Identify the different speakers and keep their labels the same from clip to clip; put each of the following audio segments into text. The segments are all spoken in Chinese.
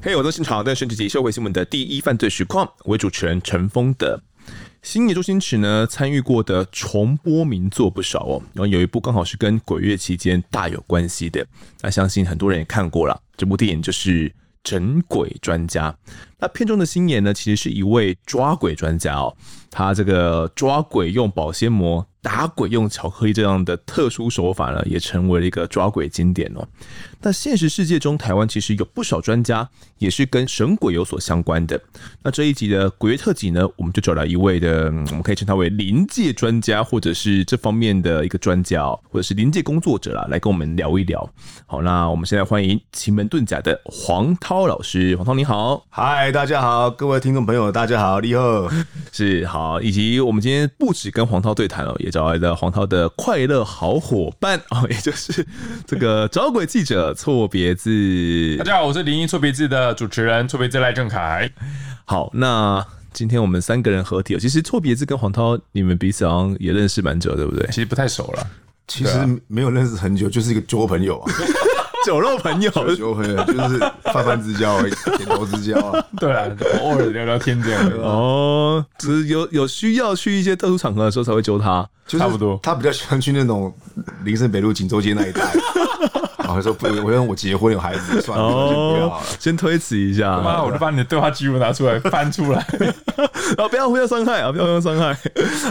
Speaker 1: 嘿，我是现场的选举及社会新闻的第一犯罪实况，为主持人陈峰的。星野周星驰呢参与过的重播名作不少哦，然后有一部刚好是跟鬼月期间大有关系的，那相信很多人也看过了。这部电影就是《整鬼专家》。那片中的星野呢，其实是一位抓鬼专家哦，他这个抓鬼用保鲜膜。打鬼用巧克力这样的特殊手法呢，也成为了一个抓鬼经典哦。那现实世界中，台湾其实有不少专家也是跟神鬼有所相关的。那这一集的鬼月特辑呢，我们就找来一位的，我们可以称他为临界专家，或者是这方面的一个专家，或者是临界工作者啦，来跟我们聊一聊。好，那我们现在欢迎奇门遁甲的黄涛老师。黄涛你好，
Speaker 2: 嗨，大家好，各位听众朋友，大家好，你好，
Speaker 1: 是好，以及我们今天不止跟黄涛对谈哦，也找来了黄涛的快乐好伙伴 哦，也就是这个找鬼记者。错别字，
Speaker 3: 大家好，我是灵异错别字的主持人错别字赖正凯。
Speaker 1: 好，那今天我们三个人合体，其实错别字跟黄涛，你们彼此好像也认识蛮久，对不对？
Speaker 3: 其实不太熟了，
Speaker 2: 其实没有认识很久，就是一个交朋友啊，
Speaker 1: 酒肉朋友，
Speaker 2: 酒肉朋友就是泛泛之交而已，点头之交啊。
Speaker 3: 对啊，偶尔聊聊天这样
Speaker 1: 哦，只是有有需要去一些特殊场合的时候才会揪他，
Speaker 2: 就是、差不多。他比较喜欢去那种林森北路锦州街那一带。我说不，我让我结婚有孩子，算了，哦、就不要了，
Speaker 1: 先推辞一下。
Speaker 3: 妈，我就把你的对话记录拿出来翻出来，
Speaker 1: 啊，不要互相伤害啊，不要互相伤害。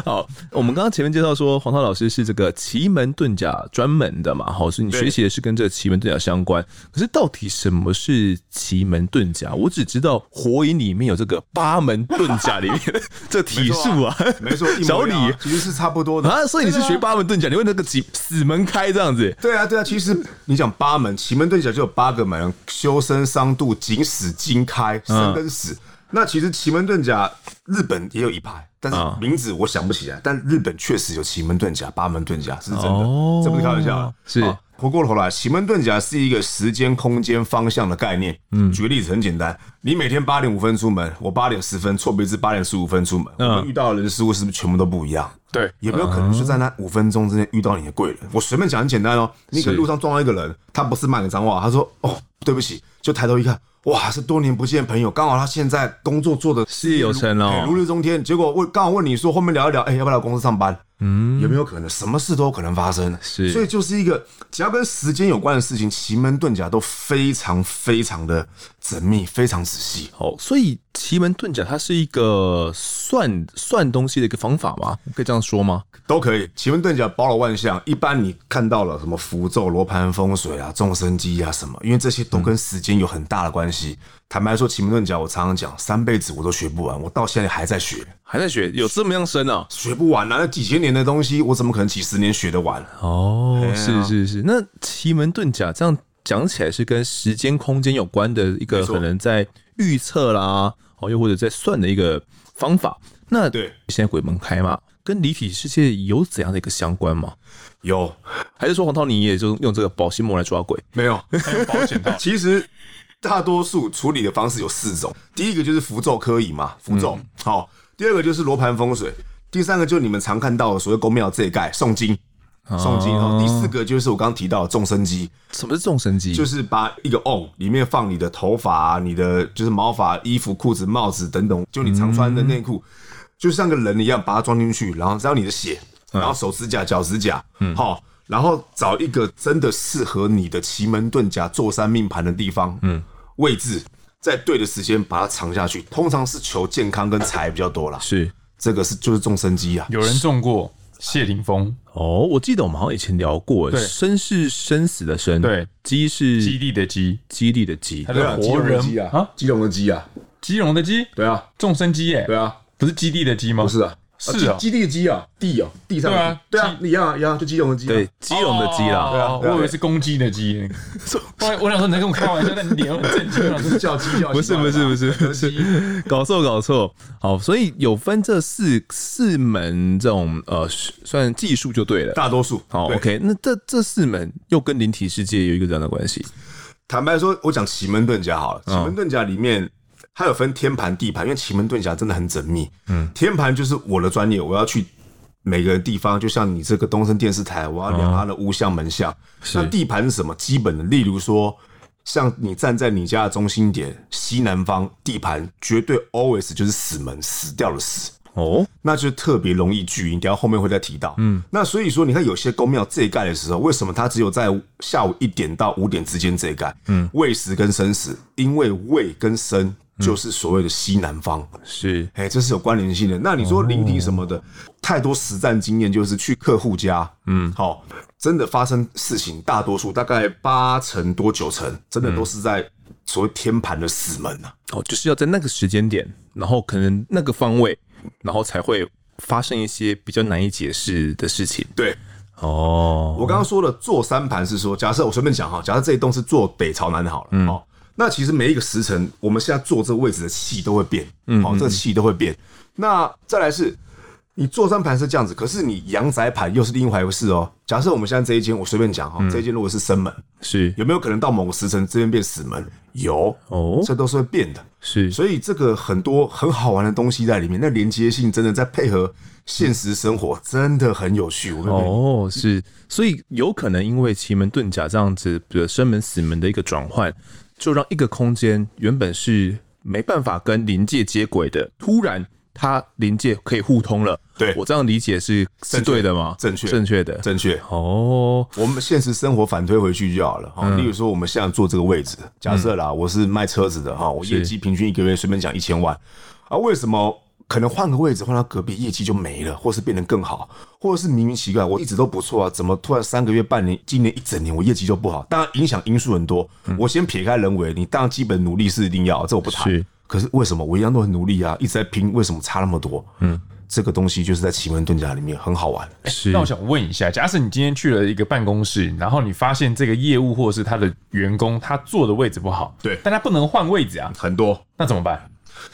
Speaker 1: 好，我们刚刚前面介绍说，黄涛老师是这个奇门遁甲专门的嘛，好，所以你学习的是跟这个奇门遁甲相关。可是到底什么是奇门遁甲？我只知道火影里面有这个八门遁甲里面的 这体术啊，
Speaker 2: 没错，小李其实是差不多的
Speaker 1: 啊。所以你是学八门遁甲，你问那个几死门开这样子？
Speaker 2: 对啊，对啊，其实你讲。八门奇门遁甲就有八个门：修身、伤度、景死、金开、生跟死。嗯、那其实奇门遁甲日本也有一派，但是名字我想不起来。嗯、但日本确实有奇门遁甲、八门遁甲，是真的，哦、这不是开玩笑。
Speaker 1: 是
Speaker 2: 回过头来，奇门遁甲是一个时间、空间、方向的概念。嗯，举个例子很简单，你每天八点五分出门，我八点十分，错别字八点十五分出门，嗯、我们遇到的人事物是不是全部都不一样？
Speaker 3: 对，
Speaker 2: 有没有可能就在那五分钟之内遇到你的贵人？我随便讲很简单哦，你可能路上撞到一个人，他不是骂你脏话，他说：“哦，对不起。”就抬头一看，哇，是多年不见的朋友，刚好他现在工作做的
Speaker 1: 事业有成哦，
Speaker 2: 如日中天。结果问，刚好问你说，后面聊一聊，哎，要不要来公司上班？嗯，有没有可能？什么事都有可能发生。
Speaker 1: 是，
Speaker 2: 所以就是一个只要跟时间有关的事情，奇门遁甲都非常非常的缜密，非常仔细。
Speaker 1: 哦，所以奇门遁甲它是一个算算东西的一个方法吗？可以这样说吗？
Speaker 2: 都可以。奇门遁甲包罗万象，一般你看到了什么符咒、罗盘风水啊、众生机啊什么，因为这些都跟时间有很大的关系。嗯、坦白说，奇门遁甲我常常讲，三辈子我都学不完，我到现在还在学，
Speaker 1: 还在学，有这么样深啊？
Speaker 2: 学不完啊！那几千年的东西，我怎么可能几十年学得完？
Speaker 1: 哦，是是是。那奇门遁甲这样讲起来是跟时间空间有关的一个可能在预测啦，哦，又或者在算的一个方法。那对，现在鬼门开嘛，跟离体世界有怎样的一个相关吗？
Speaker 2: 有，
Speaker 1: 还是说黄涛你也就用这个保鲜膜来抓鬼？
Speaker 2: 没有，还有保险套。其实大多数处理的方式有四种，第一个就是符咒科仪嘛，符咒。好、嗯，第二个就是罗盘风水。第三个就是你们常看到的所谓公庙这一盖诵经，诵经。然后第四个就是我刚刚提到的众生机。
Speaker 1: 什么是众生机？
Speaker 2: 就是把一个瓮里面放你的头发、啊、你的就是毛发、衣服、裤子、帽子等等，就你常穿的内裤，嗯、就像个人一样，把它装进去，然后只要你的血，然后手指甲、脚指甲，嗯，好，然后找一个真的适合你的奇门遁甲坐山命盘的地方，嗯，位置，在对的时间把它藏下去，通常是求健康跟财比较多啦。
Speaker 1: 是。
Speaker 2: 这个是就是众生机啊，
Speaker 3: 有人中过谢霆锋。
Speaker 1: 哦，我记得我们好像以前聊过，
Speaker 3: 对，
Speaker 1: 生是生死的生，
Speaker 3: 对，
Speaker 1: 机是
Speaker 3: 基地的基，
Speaker 1: 基地的基，
Speaker 3: 他是活人。
Speaker 2: 啊，基隆的基啊，
Speaker 3: 基隆的基，
Speaker 2: 对啊，
Speaker 3: 众生机耶，
Speaker 2: 对啊，
Speaker 3: 不是基地的基吗？
Speaker 2: 不是啊。是啊，基地的基啊，地啊，地上。对啊，对啊，一样啊，一样，就基隆的基。
Speaker 1: 对，基隆的基啦。
Speaker 3: 对啊，我以为是公鸡的鸡。我 我想说你在跟我开玩笑，但你脸很震惊，我 说叫鸡叫。
Speaker 1: 不是不是不是不是，搞错搞错。好，所以有分这四四门这种呃，算技术就对了。
Speaker 2: 大多数。
Speaker 1: 好，OK，那这这四门又跟灵体世界有一个这样的关系。
Speaker 2: 坦白说，我讲奇门遁甲好了，奇门遁甲里面。它有分天盘地盘，因为奇门遁甲真的很缜密。嗯，天盘就是我的专业，我要去每个地方，就像你这个东森电视台，我要量它的屋向门向。那地盘是什么？基本的，例如说，像你站在你家的中心点西南方地盘，绝对 always 就是死门，死掉的死。哦，那就特别容易聚阴，等下后面会再提到。嗯，那所以说，你看有些宫庙这一盖的时候，为什么它只有在下午一点到五点之间这一盖？嗯，未时跟申时，因为未跟申就是所谓的西南方，
Speaker 1: 是，
Speaker 2: 哎，这是有关联性的。那你说灵体什么的，太多实战经验，就是去客户家，嗯，好，真的发生事情，大多数大概八成多九成，真的都是在所谓天盘的死门啊。
Speaker 1: 哦，就是要在那个时间点，然后可能那个方位。然后才会发生一些比较难以解释的事情。
Speaker 2: 对，
Speaker 1: 哦，
Speaker 2: 我刚刚说的坐三盘是说，假设我随便讲哈，假设这一栋是坐北朝南好了，嗯，哦，那其实每一个时辰，我们现在坐这个位置的气都会变，嗯，好，这个气都会变。那再来是。你坐三盘是这样子，可是你阳宅盘又是另外一回事哦。假设我们现在这一间，我随便讲哈，嗯、这一间如果是生门，
Speaker 1: 是
Speaker 2: 有没有可能到某个时辰这边变死门？有哦，这都是会变的。
Speaker 1: 是，
Speaker 2: 所以这个很多很好玩的东西在里面，那连接性真的在配合现实生活，真的很有趣。
Speaker 1: 我跟你哦，是，所以有可能因为奇门遁甲这样子，比如生门死门的一个转换，就让一个空间原本是没办法跟临界接轨的，突然。它临界可以互通了，
Speaker 2: 对，
Speaker 1: 我这样理解是是对的吗？
Speaker 2: 正确，
Speaker 1: 正确的，
Speaker 2: 正确。
Speaker 1: 哦，
Speaker 2: 我们现实生活反推回去就好了。哈，例如说我们现在坐这个位置，假设啦，我是卖车子的哈，我业绩平均一个月随便讲一千万，啊，为什么可能换个位置换到隔壁业绩就没了，或是变得更好，或者是明明奇怪，我一直都不错啊，怎么突然三个月、半年、今年一整年我业绩就不好？当然影响因素很多，我先撇开人为，你当然基本努力是一定要，这我不谈。可是为什么我一样都很努力啊，一直在拼，为什么差那么多？嗯，这个东西就是在奇门遁甲里面很好玩。
Speaker 3: 是，那我想问一下，假设你今天去了一个办公室，然后你发现这个业务或者是他的员工他坐的位置不好，
Speaker 2: 对，
Speaker 3: 但他不能换位置啊，
Speaker 2: 很多，
Speaker 3: 那怎么办？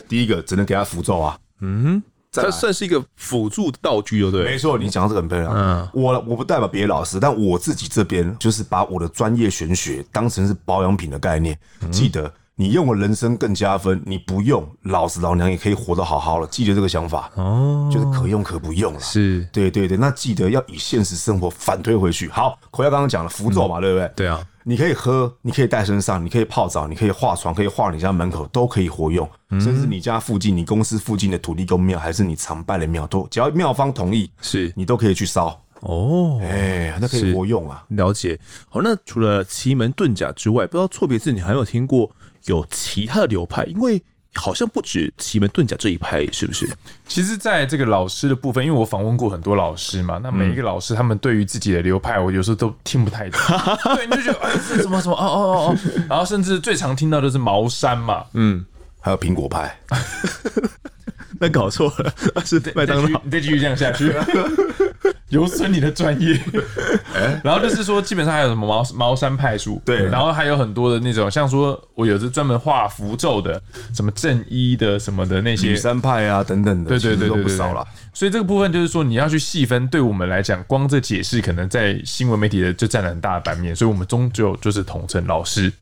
Speaker 2: 第一个只能给他符咒啊，
Speaker 1: 嗯，这算是一个辅助道具，对不对？
Speaker 2: 没错，你讲的这个很漂亮。嗯，我我不代表别的老师，但我自己这边就是把我的专业玄学当成是保养品的概念，记得。你用了人生更加分，你不用，老子老娘也可以活得好好的。记得这个想法哦，就是可用可不用了。
Speaker 1: 是，
Speaker 2: 对对对，那记得要以现实生活反推回去。好，回到刚刚讲了符咒嘛，嗯、对不对？
Speaker 1: 对啊，
Speaker 2: 你可以喝，你可以带身上，你可以泡澡，你可以画床，可以画你家门口，都可以活用。嗯、甚至你家附近、你公司附近的土地公庙，还是你常拜的庙，都只要庙方同意，
Speaker 1: 是
Speaker 2: 你都可以去烧。
Speaker 1: 哦，
Speaker 2: 哎，那可以活用啊。
Speaker 1: 了解。好，那除了奇门遁甲之外，不知道错别字，你还有听过？有其他的流派，因为好像不止奇门遁甲这一派，是不是？
Speaker 3: 其实，在这个老师的部分，因为我访问过很多老师嘛，那每一个老师他们对于自己的流派，我有时候都听不太懂。对，你就觉得哎，这什么什么哦哦哦哦，然后甚至最常听到的是茅山嘛，
Speaker 2: 嗯，还有苹果派，
Speaker 1: 那搞错了，是麦当劳，
Speaker 3: 你再继续这样下去。有损你的专业，然后就是说，基本上还有什么茅茅山派术，
Speaker 2: 对，
Speaker 3: 然后还有很多的那种，像说我有时专门画符咒的，什么正一的什么的那些，
Speaker 2: 吕山派啊等等的，
Speaker 3: 对对对对，
Speaker 2: 都不少了。
Speaker 3: 所以这个部分就是说，你要去细分，对我们来讲，光这解释可能在新闻媒体的就占了很大的版面，所以我们终究就是统称老师，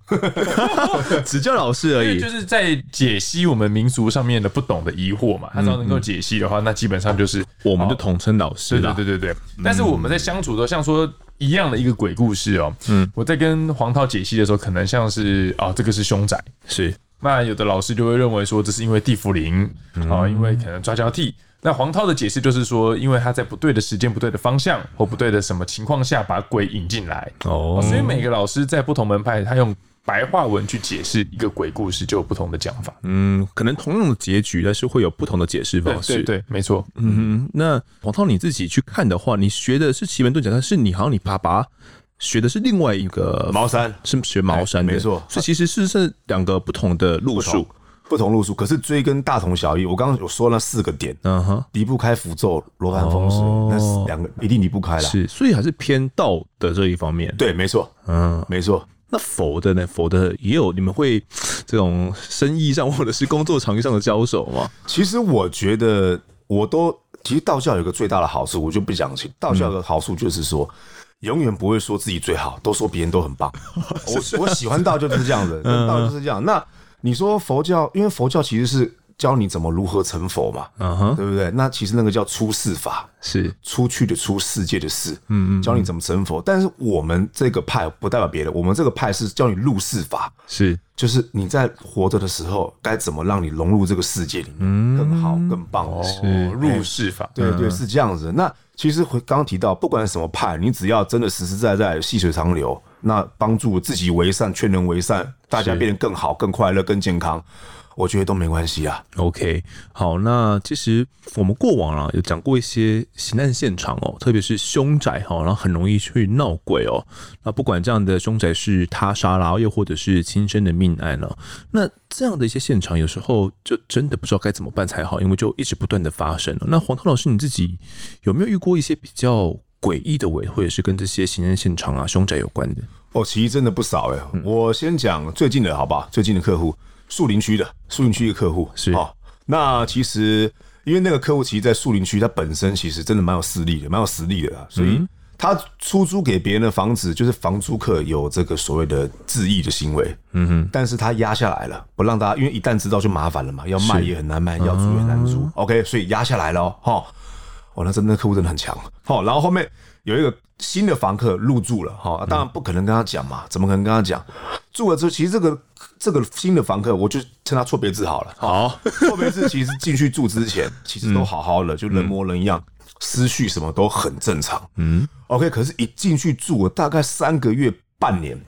Speaker 1: 只叫老师而已，
Speaker 3: 就是在解析我们民俗上面的不懂的疑惑嘛。他只要能够解析的话，那基本上就是
Speaker 1: 我们就统称老师了。
Speaker 3: 对对对对。但是我们在相处的时候，像说一样的一个鬼故事哦，嗯，我在跟黄涛解析的时候，可能像是啊，这个是凶宅，
Speaker 1: 是。
Speaker 3: 那有的老师就会认为说，这是因为地府灵啊，因为可能抓交替。那黄涛的解释就是说，因为他在不对的时间、不对的方向或不对的什么情况下把鬼引进来哦，所以每个老师在不同门派，他用。白话文去解释一个鬼故事，就有不同的讲法。
Speaker 1: 嗯，可能同样的结局，但是会有不同的解释方式。
Speaker 3: 对，对，对，没错。
Speaker 1: 嗯哼，那黄涛你自己去看的话，你学的是奇门遁甲，但是你好像你爸爸学的是另外一个
Speaker 2: 茅山，
Speaker 1: 是学茅山的，没错。所以其实是是两个不同的路数，
Speaker 2: 不同路数，可是追根大同小异。我刚刚有说那四个点，嗯哼，离不开符咒、罗盘风水，哦、那是两个一定离不开了。
Speaker 1: 是，所以还是偏道的这一方面。
Speaker 2: 对，没错，嗯，没错。
Speaker 1: 那佛的呢？佛的也有，你们会这种生意上或者是工作场域上的交手吗？
Speaker 2: 其实我觉得，我都其实道教有个最大的好处，我就不讲清。道教的好处就是说，永远不会说自己最好，都说别人都很棒。我我喜欢道教就是这样的，道就是这样。那你说佛教，因为佛教其实是教你怎么如何成佛嘛，
Speaker 1: 嗯哼，
Speaker 2: 对不对？那其实那个叫出世法，
Speaker 1: 是
Speaker 2: 出去的出，世界的世，
Speaker 1: 嗯嗯，
Speaker 2: 教你怎么成佛。但是我们这个派不代表别的，我们这个派是教你入世法，
Speaker 1: 是
Speaker 2: 就是你在活着的时候该怎么让你融入这个世界里面，更好更棒。
Speaker 3: 是入世法，
Speaker 2: 对对，是这样子。那其实刚刚提到，不管什么派，你只要真的实实在在细水长流，那帮助自己为善，劝人为善，大家变得更好、更快乐、更健康。我觉得都没关系啊。
Speaker 1: OK，好，那其实我们过往啊有讲过一些刑案现场哦，特别是凶宅哈，然后很容易去闹鬼哦。那不管这样的凶宅是他杀啦，又或者是亲生的命案了，那这样的一些现场，有时候就真的不知道该怎么办才好，因为就一直不断的发生了。那黄涛老师，你自己有没有遇过一些比较诡异的鬼，或者是跟这些刑案现场啊、凶宅有关的？
Speaker 2: 哦，其实真的不少哎。我先讲最近的好吧？最近的客户。树林区的树林区的客户。
Speaker 1: 是。
Speaker 2: 哦，那其实因为那个客户其实，在树林区，他本身其实真的蛮有势力的，蛮有实力的，所以他出租给别人的房子，就是房租客有这个所谓的自意的行为，嗯哼，但是他压下来了，不让大家，因为一旦知道就麻烦了嘛，要卖也很难卖，要租也难租，OK，所以压下来了哦，哦，哦，那真的客户真的很强，好，然后后面有一个新的房客入住了，哈，当然不可能跟他讲嘛，怎么可能跟他讲？住了之后，其实这个。这个新的房客，我就称他错别字好了。好，错别字其实进去住之前，其实都好好的，就人模人样，思绪什么都很正常。嗯，OK。可是，一进去住了大概三个月、半年，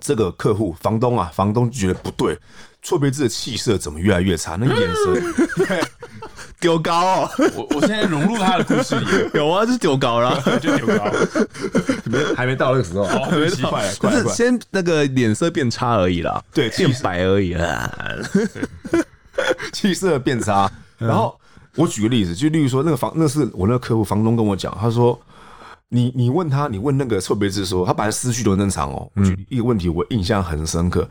Speaker 2: 这个客户房东啊，房东就觉得不对，错别字的气色怎么越来越差？那眼神。丢高哦！
Speaker 3: 我我现在融入他的故事里，
Speaker 1: 有啊，就是丢高了，
Speaker 3: 就丢高，
Speaker 2: 没 还没到那个时候，还没到，
Speaker 1: 不是先那个脸色变差而已啦，
Speaker 2: 对，
Speaker 1: 变白而已啦，
Speaker 2: 气色变差。然后我举个例子，就例如说那个房，那是我那个客户房东跟我讲，他说。你你问他，你问那个错别字说，他本来思绪都很正常哦。我举一个问题，我印象很深刻。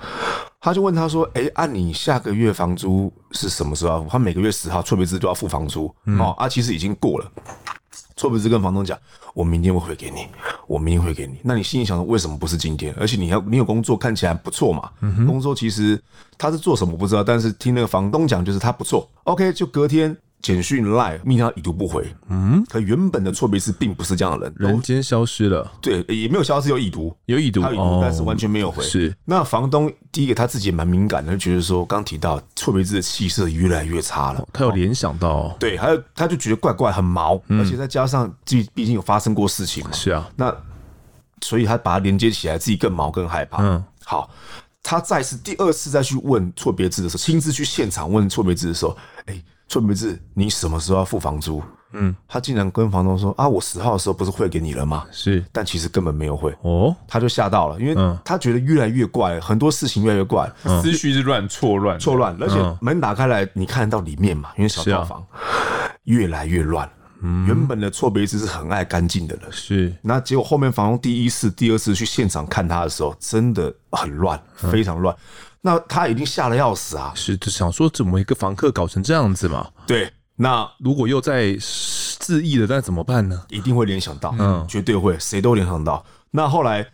Speaker 2: 他就问他说：“哎，按你下个月房租是什么时候？他每个月十号错别字都要付房租哦。啊，其实已经过了。错别字跟房东讲，我明天会回给你，我明天会给你。那你心里想说，为什么不是今天？而且你要你有工作，看起来不错嘛。工作其实他是做什么不知道，但是听那个房东讲，就是他不错。OK，就隔天。”简讯 Line 密他已读不回，嗯，可原本的错别字并不是这样的人，
Speaker 1: 人间消失了，
Speaker 2: 对，也没有消失，有已读，
Speaker 1: 有已读，
Speaker 2: 他已读，但是完全没有回。是，那房东第一个他自己也蛮敏感的，就觉得说刚提到错别字的气色越来越差了，
Speaker 1: 他有联想到，
Speaker 2: 对，还有他就觉得怪怪，很毛，而且再加上自己毕竟有发生过事情嘛，
Speaker 1: 是啊，
Speaker 2: 那所以他把它连接起来，自己更毛更害怕。嗯，好，他再次第二次再去问错别字的时候，亲自去现场问错别字的时候，哎。错别字，你什么时候要付房租？嗯，他竟然跟房东说啊，我十号的时候不是汇给你了吗？
Speaker 1: 是，
Speaker 2: 但其实根本没有汇。
Speaker 1: 哦，
Speaker 2: 他就吓到了，因为他觉得越来越怪，很多事情越来越怪，
Speaker 3: 思绪是乱错乱
Speaker 2: 错乱，而且门打开来，你看得到里面嘛，因为小套房越来越乱。原本的错别字是很爱干净的人，
Speaker 1: 是，
Speaker 2: 那结果后面房东第一次、第二次去现场看他的时候，真的很乱，非常乱。那他已经吓得要死啊！
Speaker 1: 是，就想说怎么一个房客搞成这样子嘛？
Speaker 2: 对，那
Speaker 1: 如果又在自缢了，那怎么办呢？
Speaker 2: 一定会联想到，嗯，绝对会，谁都联想到。那后来，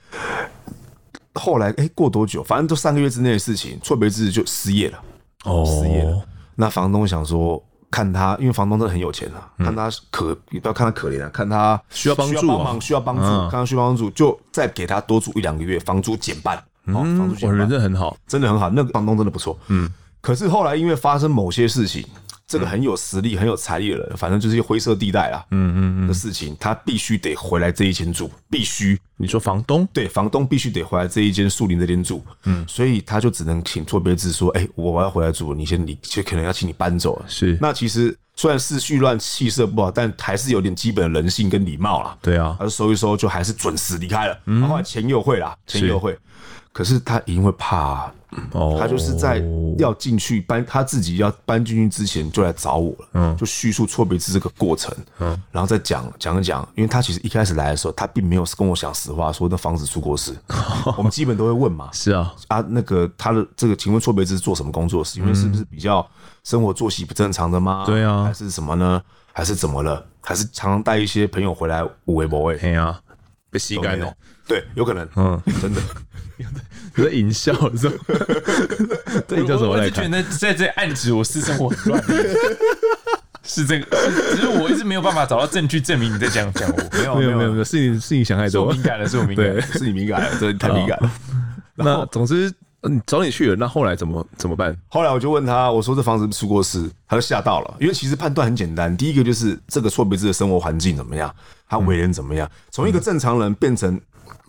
Speaker 2: 后来，哎，过多久？反正都三个月之内的事情，错别字就失业了。哦，失业了。那房东想说，看他，因为房东真的很有钱啊，看他可不要看他可怜啊，看他
Speaker 1: 需要帮助，帮
Speaker 2: 忙需要帮助，看他需要帮助，就再给他多住一两个月，房租减半。
Speaker 1: 哦，房租我人真的很好，
Speaker 2: 真的很好，那个房东真的不错。嗯，可是后来因为发生某些事情，这个很有实力、很有财力的人，反正就是一些灰色地带啦。嗯嗯嗯的事情，他必须得回来这一间住，必须。
Speaker 1: 你说房东？
Speaker 2: 对，房东必须得回来这一间树林这边住。嗯，所以他就只能请错别字说：“哎，我要回来住，你先离，就可能要请你搬走了。”
Speaker 1: 是。
Speaker 2: 那其实虽然思绪乱、气色不好，但还是有点基本的人性跟礼貌啦。
Speaker 1: 对啊，
Speaker 2: 他就收一收，就还是准时离开了。嗯，后来钱又会啦，钱又汇。可是他一定会怕、啊，他就是在要进去搬，他自己要搬进去之前就来找我了，嗯，就叙述错别字这个过程，嗯，然后再讲讲一讲，因为他其实一开始来的时候，他并没有跟我讲实话，说那房子出过事，我们基本都会问嘛，
Speaker 1: 是啊，
Speaker 2: 啊，那个他的这个，请问错别字是做什么工作是？因为是不是比较生活作息不正常的吗？
Speaker 1: 对啊，
Speaker 2: 还是什么呢？还是怎么了？还是常常带一些朋友回来五维博位？
Speaker 1: 对啊。被吸干了。
Speaker 2: 对，有可能，
Speaker 1: 嗯，
Speaker 2: 真的。
Speaker 1: 有在淫笑是吧？这你叫什么来看？
Speaker 3: 我觉得在这暗指我私生活很乱，是这个，只是我一直没有办法找到证据证明你在这样讲我。
Speaker 2: 没有
Speaker 1: 没有没有没有，是你是你想太多，
Speaker 3: 我敏感了，是我敏感了，
Speaker 2: 是你敏感了，这太敏感了。
Speaker 1: 那总之，嗯，找你去了，那后来怎么怎么办？
Speaker 2: 后来我就问他，我说这房子出过事，他就吓到了。因为其实判断很简单，第一个就是这个错别字的生活环境怎么样，他为人怎么样，从一个正常人变成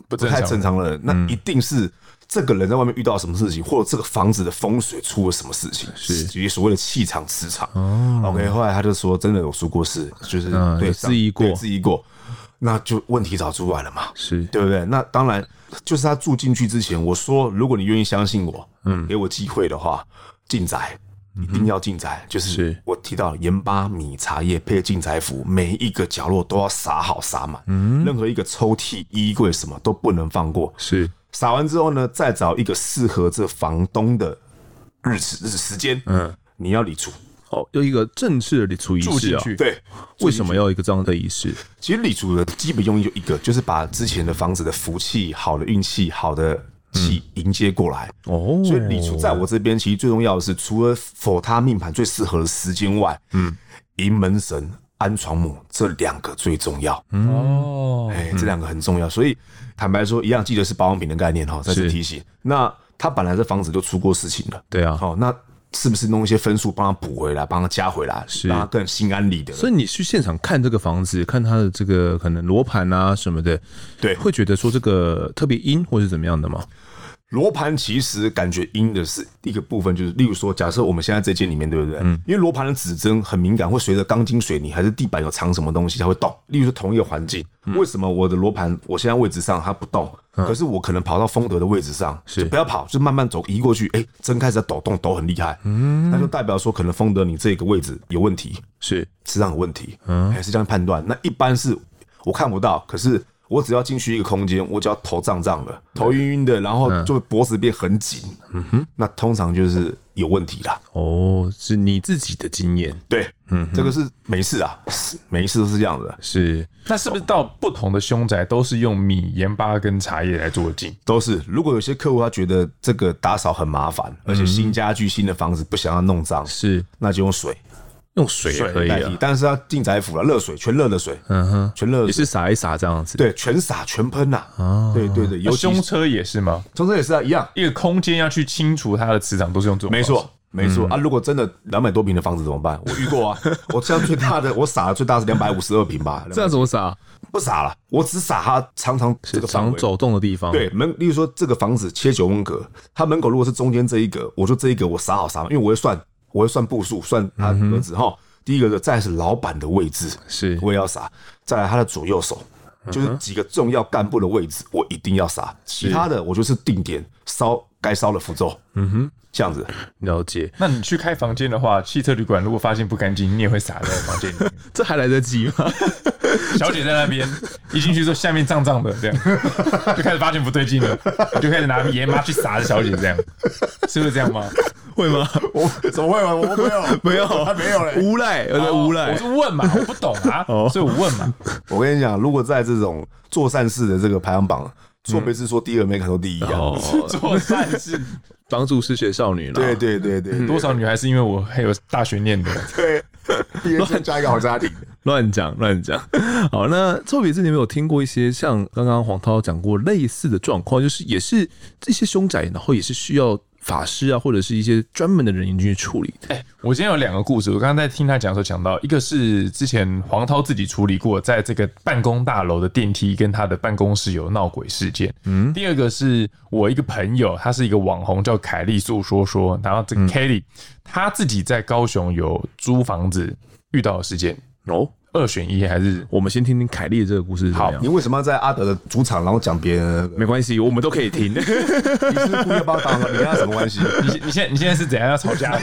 Speaker 2: 不太正常的人，那一定是。这个人在外面遇到什么事情，或者这个房子的风水出了什么事情，是。以及所谓的气场磁场。哦，OK，后来他就说，真的有出过事，就是对质疑过，质疑过，那就问题找出来了嘛，是。对不对？那当然，就是他住进去之前，我说，如果你愿意相信我，嗯，给我机会的话，进宅一定要进宅，就是我提到盐巴、米、茶叶配进宅符，每一个角落都要撒好撒满，嗯，任何一个抽屉、衣柜什么都不能放过，是。撒完之后呢，再找一个适合这房东的日子、日时间，嗯，你要理出
Speaker 1: 哦，有一个正式的礼厨仪式啊。
Speaker 2: 对，
Speaker 1: 为什么要一个这样的仪式？
Speaker 2: 其实礼厨的基本用意就一个，就是把之前的房子的福气、好的运气、好的气迎接过来。哦，所以礼厨在我这边，其实最重要的是，除了否他命盘最适合的时间外，嗯，迎门神、安床母这两个最重要。哦，哎，这两个很重要，所以。坦白说，一样记得是保养品的概念哈，再次提醒。那他本来这房子就出过事情了，
Speaker 1: 对啊，
Speaker 2: 好，那是不是弄一些分数帮他补回来，帮他加回来，是让他更心安理得？
Speaker 1: 所以你去现场看这个房子，看他的这个可能罗盘啊什么的，
Speaker 2: 对，
Speaker 1: 会觉得说这个特别阴或是怎么样的吗？
Speaker 2: 罗盘其实感觉阴的是第一个部分，就是例如说，假设我们现在这间里面，对不对？嗯。因为罗盘的指针很敏感，会随着钢筋水泥还是地板有藏什么东西，它会动。例如说，同一个环境，为什么我的罗盘我现在位置上它不动，可是我可能跑到丰德的位置上，是不要跑，就慢慢走移过去。哎，针开始在抖动，抖很厉害。嗯。那就代表说，可能丰德你这个位置有问题，是磁场有问题。嗯。还是这样判断。那一般是我看不到，可是。我只要进去一个空间，我只要头胀胀的，头晕晕的，然后就脖子变很紧。嗯哼，那通常就是有问题啦。
Speaker 1: 哦，是你自己的经验？
Speaker 2: 对，嗯，这个是没事啊，每一次都是这样的。
Speaker 1: 是，
Speaker 3: 那是不是到不同的凶宅都是用米、盐巴跟茶叶来做净？
Speaker 2: 都是。如果有些客户他觉得这个打扫很麻烦，而且新家具、新的房子不想要弄脏，是，那就用水。
Speaker 1: 用水也可以啊，
Speaker 2: 但是要进宅府了，热水，全热的水，嗯哼，全热，
Speaker 1: 也是洒一洒这样子，
Speaker 2: 对，全洒全喷呐，对对对，
Speaker 3: 有胸车也是吗？
Speaker 2: 胸车也是啊，一样，
Speaker 3: 一个空间要去清除它的磁场，都是用这种，
Speaker 2: 没错，没错。啊。如果真的两百多平的房子怎么办？我遇过啊，我这样最大的，我撒的最大是两百五十二平吧，
Speaker 1: 这样怎么撒？
Speaker 2: 不撒了，我只撒它常常这个
Speaker 1: 常走动的地方，
Speaker 2: 对门，例如说这个房子切九宫格，它门口如果是中间这一格，我就这一格我撒好撒，因为我会算，我会算步数，算他格子哈。第一个的再是老板的位置，是。我也要杀，再来他的左右手，就是几个重要干部的位置，我一定要杀。其他的我就是定点烧该烧的符咒，嗯哼，这样子。
Speaker 1: 了解。
Speaker 3: 那你去开房间的话，汽车旅馆如果发现不干净，你也会洒在房间里面，
Speaker 1: 这还来得及吗？
Speaker 3: 小姐在那边一进去之后，下面胀胀的，这样 就开始发现不对劲了，就开始拿盐巴去撒着小姐，这样是不是这样吗？
Speaker 1: 会吗？
Speaker 2: 我怎么会吗？我没有，
Speaker 1: 没有，
Speaker 2: 他没有嘞。
Speaker 1: 无赖，我在无赖。
Speaker 3: 我是问嘛，我不懂啊，所以我问嘛。
Speaker 2: 我跟你讲，如果在这种做善事的这个排行榜，错别字说第二，没看到第一啊。
Speaker 3: 做善事，
Speaker 1: 帮助失学少女
Speaker 2: 了。对对对对，
Speaker 3: 多少女孩是因为我还有大学念的。
Speaker 2: 对，乱加一个好家庭，
Speaker 1: 乱 讲乱讲。好，那错别字，你有没有听过一些像刚刚黄涛讲过类似的状况？就是也是这些凶宅，然后也是需要。法师啊，或者是一些专门的人员去处理的。哎，
Speaker 3: 我今天有两个故事，我刚刚在听他讲的时候讲到，一个是之前黄涛自己处理过，在这个办公大楼的电梯跟他的办公室有闹鬼事件。嗯，第二个是我一个朋友，他是一个网红叫凯莉诉说说，然后这个 Kelly 他自己在高雄有租房子遇到的事件哦。二选一还是
Speaker 1: 我们先听听凯莉的这个故事？
Speaker 2: 好，你为什么要在阿德的主场，然后讲别人？
Speaker 1: 没关系，我们都可以听。你是
Speaker 2: 故意帮他当的，你跟他什么关系？
Speaker 3: 你你现在你现在是怎样要吵架？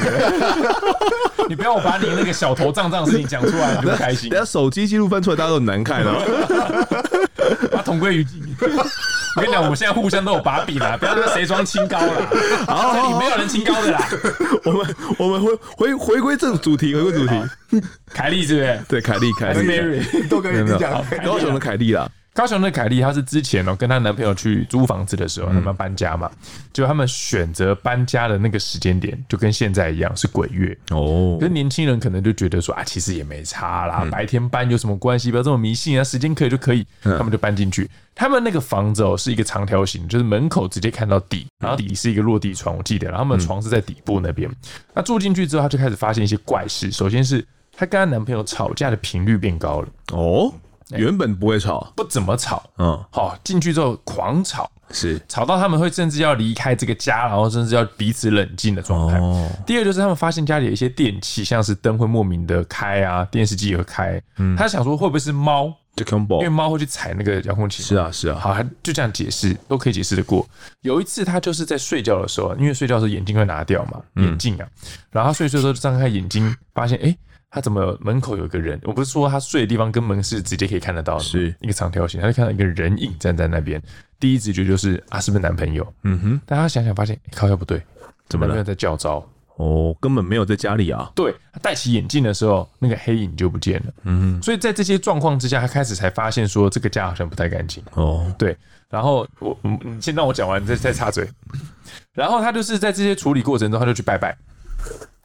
Speaker 3: 你不要我把你那个小头胀胀的事情讲出来，你就不开心。
Speaker 1: 等下手机记录翻出来，大家都很难看啊。
Speaker 3: 把同归于尽。我跟你讲，我们现在互相都有把柄啦，不要说谁装清高啦。好，这里没有人清高的啦。
Speaker 1: 我们我们回回回归这个主题，回归主题。
Speaker 3: 凯莉是不是？
Speaker 1: 对，凯莉，凯莉，
Speaker 2: 都跟你讲。
Speaker 1: 高雄的凯莉啦，
Speaker 3: 高雄的凯莉，她是之前哦、喔、跟她男朋友去租房子的时候，他们搬家嘛，就他们选择搬家的那个时间点，就跟现在一样是鬼月哦。跟年轻人可能就觉得说啊，其实也没差啦，白天搬有什么关系？不要这么迷信啊，时间可以就可以，他们就搬进去。他们那个房子哦、喔、是一个长条形，就是门口直接看到底，然后底是一个落地窗，我记得，然后他们床是在底部那边。那住进去之后，他就开始发现一些怪事。首先是她跟她男朋友吵架的频率变高了哦。
Speaker 1: 原本不会吵，
Speaker 3: 不怎么吵，嗯，好，进去之后狂吵，
Speaker 1: 是。吵
Speaker 3: 到他们会甚至要离开这个家，然后甚至要彼此冷静的状态。哦，第二就是他们发现家里有一些电器，像是灯会莫名的开啊，电视机也会开，嗯，他想说会不会是猫？因为猫会去踩那个遥控器。
Speaker 1: 是啊，是啊，
Speaker 3: 好，他就这样解释都可以解释得过。有一次他就是在睡觉的时候，因为睡觉的时候眼镜会拿掉嘛，眼镜啊，然后他睡睡的时候就张开眼睛，发现哎。他怎么门口有一个人？我不是说他睡的地方跟门是直接可以看得到的，是一个长条形，他就看到一个人影站在那边。第一直觉就是啊，是不是男朋友？嗯哼。但他想想发现，靠，不对，怎么了？在叫招？
Speaker 1: 哦，根本没有在家里啊。
Speaker 3: 对，他戴起眼镜的时候，那个黑影就不见了。嗯哼。所以在这些状况之下，他开始才发现说，这个家好像不太干净。哦，对。然后我，你先让我讲完，再再插嘴。然后他就是在这些处理过程中，他就去拜拜。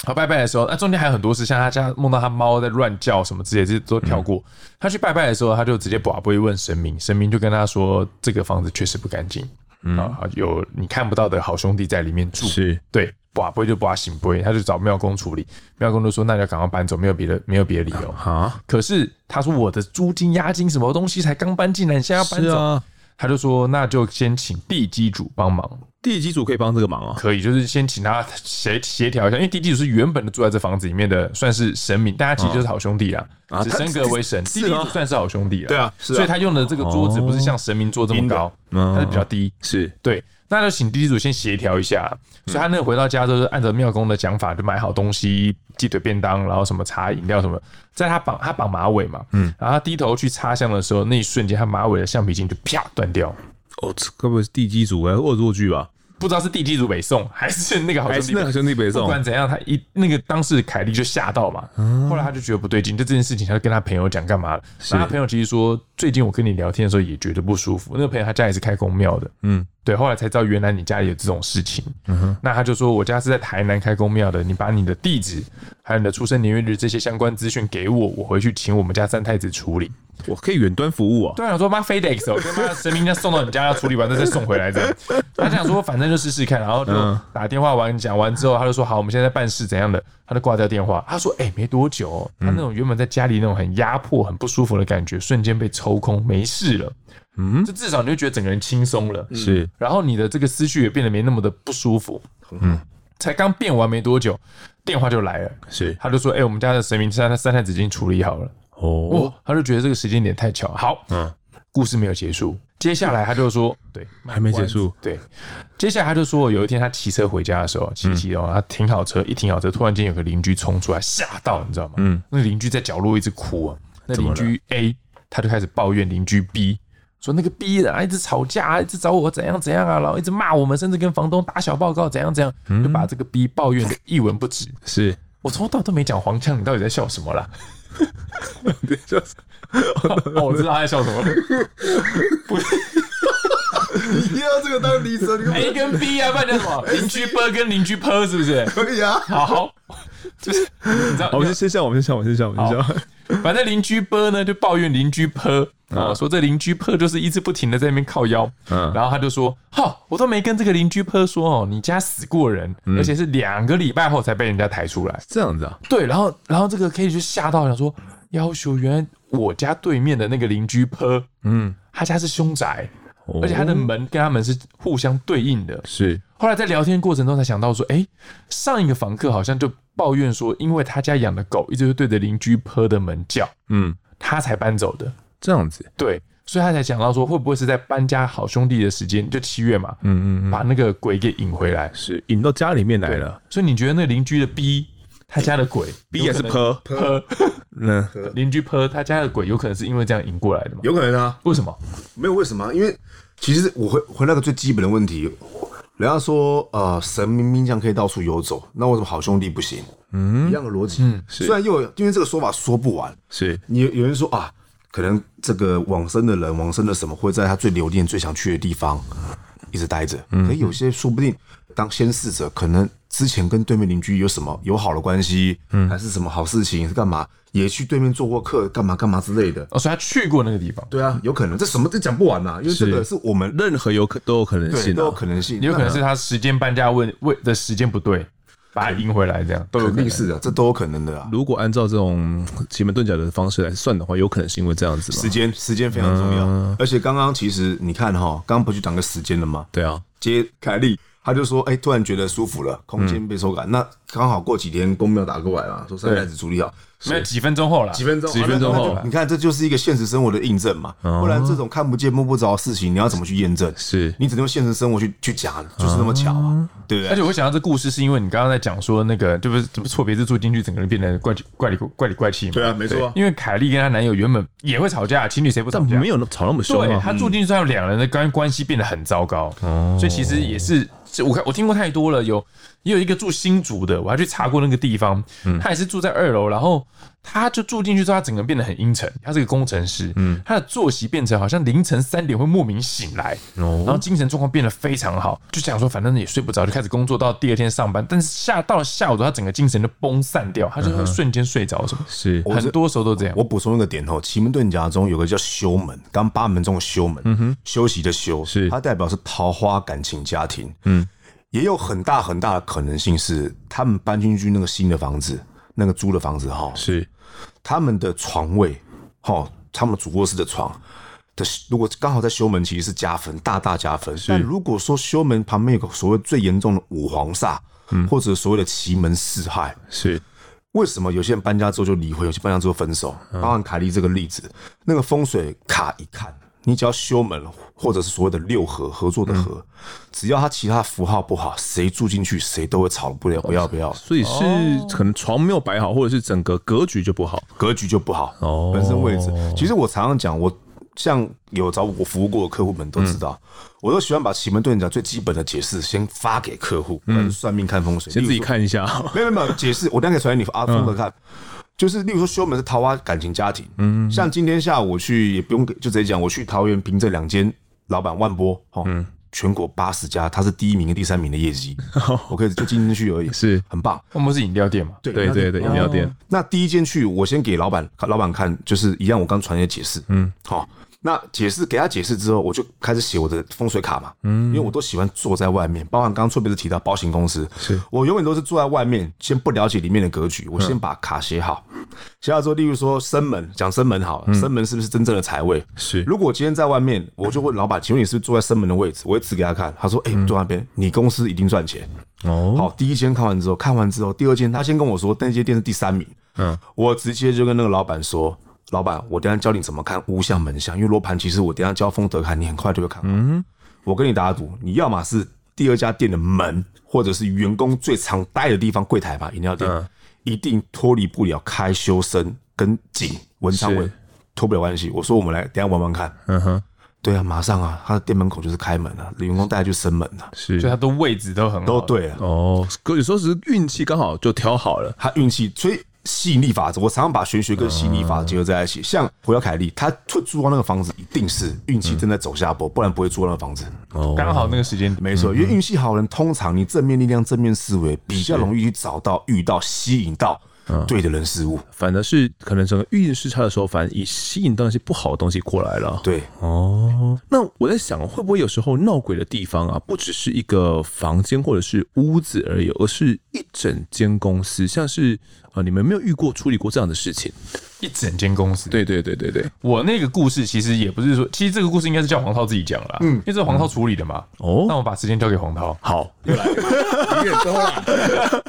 Speaker 3: 好，拜拜的时候，那中间还有很多事，像他家梦到他猫在乱叫什么之类，这些都跳过。他去拜拜的时候，他就直接跋杯问神明，神明就跟他说，这个房子确实不干净，啊，有你看不到的好兄弟在里面住。是，对，跋杯就跋醒杯，他就找庙公处理，庙公就说，那就赶快搬走，没有别的，没有别的理由。啊，可是他说我的租金、押金什么东西才刚搬进来，你现在要搬走？他就说，那就先请地基主帮忙。
Speaker 1: 地基主可以帮这个忙啊，
Speaker 3: 可以，就是先请他协协调一下，因为地基主是原本的住在这房子里面的，算是神明，大家其实就是好兄弟啦，只升格为神，地基主算是好兄弟了，
Speaker 1: 对啊，
Speaker 3: 所以他用的这个桌子不是像神明桌这么高，它是比较低，是。对，那就请地基主先协调一下，所以他那个回到家之后，按照庙公的讲法，就买好东西，鸡腿便当，然后什么茶饮料什么，在他绑他绑马尾嘛，嗯，然后他低头去插香的时候，那一瞬间他马尾的橡皮筋就啪断掉。
Speaker 1: 哦，这该不会是地基主哎，恶作剧吧？
Speaker 3: 不知道是地基主北宋还是那个好兄弟，
Speaker 1: 那个兄弟北宋。
Speaker 3: 不管怎样，他一那个当时凯莉就吓到嘛。后来他就觉得不对劲，就这件事情，他就跟他朋友讲干嘛了？那他朋友其实说，最近我跟你聊天的时候也觉得不舒服。那个朋友他家也是开公庙的，嗯，对。后来才知道原来你家里有这种事情。嗯哼。那他就说，我家是在台南开公庙的，你把你的地址还有你的出生年月日这些相关资讯给我，我回去请我们家三太子处理。
Speaker 1: 我可以远端服务啊！
Speaker 3: 对啊，我说妈 FedEx 哦，跟妈神明家送到你家要处理完再再送回来这样。他想说反正就试试看，然后就打电话完讲完之后，他就说好，我们现在在办事怎样的，他就挂掉电话。他说哎、欸，没多久，他那种原本在家里那种很压迫、很不舒服的感觉，瞬间被抽空，没事了。嗯，就至少你就觉得整个人轻松了，是。然后你的这个思绪也变得没那么的不舒服。嗯，才刚变完没多久，电话就来了，是。他就说哎、欸，我们家的神明三三太子已经处理好了。哦，他就觉得这个时间点太巧。好，嗯，故事没有结束。接下来他就说，对，
Speaker 1: 还没结束。
Speaker 3: 对，接下来他就说，有一天他骑车回家的时候，骑骑哦，他停好车，一停好车，突然间有个邻居冲出来，吓到你知道吗？嗯，那邻居在角落一直哭啊。那邻居 A 他就开始抱怨邻居 B，说那个逼人啊一直吵架，一直找我怎样怎样啊，然后一直骂我们，甚至跟房东打小报告，怎样怎样，就把这个逼抱怨的一文不值。
Speaker 1: 是
Speaker 3: 我从头到尾都没讲黄腔，你到底在笑什么啦？对，就是，哦，我知道他在笑什么了。不是，
Speaker 2: 你要这个当例子
Speaker 3: ，A 跟 B 啊，不然叫什么？邻居 B 跟邻居 P 是不是？
Speaker 2: 可以啊。
Speaker 3: 好，好，就是你知道，
Speaker 1: 我们先笑，我们先笑，我们先笑，我们先笑。
Speaker 3: 反正邻居 B 呢，就抱怨邻居 P 啊，说这邻居 P 就是一直不停的在那边靠腰。嗯，然后他就说，哈，我都没跟这个邻居 P 说哦，你家死过人，而且是两个礼拜后才被人家抬出来。
Speaker 1: 这样子啊？
Speaker 3: 对，然后，然后这个 K 就吓到，想说，要求原来我家对面的那个邻居 P，嗯，他家是凶宅，而且他的门跟他们是互相对应的。是。后来在聊天过程中才想到说，哎，上一个房客好像就。抱怨说，因为他家养的狗一直是对着邻居坡的门叫，嗯，他才搬走的。
Speaker 1: 这样子，
Speaker 3: 对，所以他才想到说，会不会是在搬家好兄弟的时间，就七月嘛，嗯嗯，把那个鬼给引回来，
Speaker 1: 是引到家里面来了。
Speaker 3: 所以你觉得那邻居的 B，他家的鬼
Speaker 1: B 也是坡
Speaker 3: 坡，嗯，邻居泼他家的鬼有可能是因为这样引过来的吗？
Speaker 2: 有可能啊。
Speaker 3: 为什么？
Speaker 2: 没有为什么，因为其实我回回那个最基本的问题。人家说，呃，神明明将可以到处游走，那为什么好兄弟不行？嗯，一样的逻辑。嗯，虽然又有因为这个说法说不完，是你有人说啊，可能这个往生的人，往生的什么，会在他最留恋、最想去的地方一直待着。可有些说不定当先逝者，可能之前跟对面邻居有什么友好的关系，嗯，还是什么好事情，是干嘛？也去对面做过客，干嘛干嘛之类的。
Speaker 3: 哦，所以他去过那个地方。
Speaker 2: 对啊，有可能，这什么都讲不完呐，因为这个是我们
Speaker 1: 任何有可都有可能性，
Speaker 2: 都有可能性，
Speaker 3: 有可能是他时间搬家问问的时间不对，把他赢回来，这样都有可能
Speaker 2: 是的，这都有可能的啊。
Speaker 1: 如果按照这种奇门遁甲的方式来算的话，有可能是因为这样子。
Speaker 2: 时间时间非常重要，而且刚刚其实你看哈，刚刚不就讲个时间了吗？
Speaker 1: 对啊，
Speaker 2: 接凯莉。他就说：“哎、欸，突然觉得舒服了，空间被收感。嗯、那刚好过几天公庙打过来了，说三太子处理好，
Speaker 3: 没有几分钟后了，
Speaker 2: 几分钟，
Speaker 1: 几分钟后，
Speaker 2: 你看这就是一个现实生活的印证嘛。不然这种看不见摸不着的事情，你要怎么去验证？
Speaker 1: 是你
Speaker 2: 只能用现实生活去去讲，就是那么巧啊，对不对？
Speaker 3: 而且我想到这故事，是因为你刚刚在讲说那个，就是怎么错别字住进去，整个人变得怪怪里怪里怪气嘛。
Speaker 2: 对啊，没错。
Speaker 3: 因为凯莉跟她男友原本也会吵架，情侣谁不吵架？
Speaker 1: 没有那吵那么凶。对，
Speaker 3: 她住进去之后，两人的关关系变得很糟糕。所以其实也是。这我看我听过太多了，有也有一个住新竹的，我还去查过那个地方，嗯、他也是住在二楼，然后他就住进去之后，他整个变得很阴沉。他是个工程师，嗯，他的作息变成好像凌晨三点会莫名醒来，哦、然后精神状况变得非常好，就想说反正也睡不着，就开始工作到第二天上班。但是下到了下午，他整个精神就崩散掉，他就会瞬间睡着什么。是很多时候都这样。
Speaker 2: 我补充一个点哦，奇门遁甲中有个叫休门，刚八门中的休门，嗯哼，休息的休，是它代表是桃花、感情、家庭，嗯。也有很大很大的可能性是，他们搬进去那个新的房子，那个租的房子哈，是他们的床位哈，他们主卧室的床的，如果刚好在修门，其实是加分，大大加分。但如果说修门旁边有个所谓最严重的五黄煞，嗯，或者所谓的奇门四害，是为什么有些人搬家之后就离婚，有些搬家之后分手？包含凯莉这个例子，那个风水卡一看。你只要修门，或者是所谓的六合合作的合，只要它其他符号不好，谁住进去谁都会吵不了，不要不要。
Speaker 1: 所以是可能床没有摆好，或者是整个格局就不好，
Speaker 2: 格局就不好。哦，本身位置。其实我常常讲，我像有找我服务过的客户们都知道，我都喜欢把奇门遁甲最基本的解释先发给客户，嗯，算命看风水，
Speaker 1: 先自己看一下。
Speaker 2: 没有没有解释，我等下可以传给你阿峰的看。就是，例如说修门是桃花感情家庭，嗯，像今天下午我去也不用就直接讲，我去桃园凭这两间老板万波，哈，嗯，全国八十家，他是第一名跟第三名的业绩，我可以就进进去而已，是很棒。
Speaker 3: 万波是饮料店嘛？
Speaker 1: 对对对对，饮料店。
Speaker 2: 那第一间去，我先给老板老板看，就是一样，我刚传的解释，嗯，好。那解释给他解释之后，我就开始写我的风水卡嘛，嗯，因为我都喜欢坐在外面，包含刚刚错别是提到保险公司，是。我永远都是坐在外面，先不了解里面的格局，我先把卡写好，写好之后，例如说生门，讲生门好，生门是不是真正的财位？是，如果我今天在外面，我就问老板，请问你是不是坐在生门的位置？我会指给他看，他说，哎，坐那边，你公司一定赚钱。哦，好，第一间看完之后，看完之后，第二间他先跟我说，那间店是第三名，嗯，我直接就跟那个老板说。老板，我等下教你怎么看屋相门相，因为罗盘其实我等下教风德看，你很快就会看。嗯，我跟你打赌，你要么是第二家店的门，或者是员工最常待的地方柜台吧，饮料店、嗯、一定脱离不了开修身跟景文昌文脱不了关系。我说我们来等下玩玩看。嗯哼，对啊，马上啊，他的店门口就是开门了，员工大概就生门了，
Speaker 3: 是，所以他的位置都很好，
Speaker 2: 都对了。
Speaker 1: 哦，可有时候是运气刚好就挑好了，
Speaker 2: 他运气所以。吸引力法则，我常常把玄学跟吸引力法则结合在一起。像胡耀凯丽，他出租到那个房子，一定是运气正在走下坡，不然不会租到那个房子。
Speaker 3: 哦，刚好那个时间
Speaker 2: 没错，因为运气好的人，通常你正面力量、正面思维比较容易去找到、遇到、吸引到。对的人事物，
Speaker 1: 反而是可能整个运势差的时候，反而以吸引到那些不好的东西过来了。
Speaker 2: 对，
Speaker 1: 哦，那我在想，会不会有时候闹鬼的地方啊，不只是一个房间或者是屋子而已，而是一整间公司？像是啊，你们没有遇过处理过这样的事情？
Speaker 3: 一整间公司？
Speaker 1: 对对对对对，
Speaker 3: 我那个故事其实也不是说，其实这个故事应该是叫黄涛自己讲了，嗯，因为这是黄涛处理的嘛。哦，那我把时间交给黄涛。
Speaker 1: 好，又来，有点多了。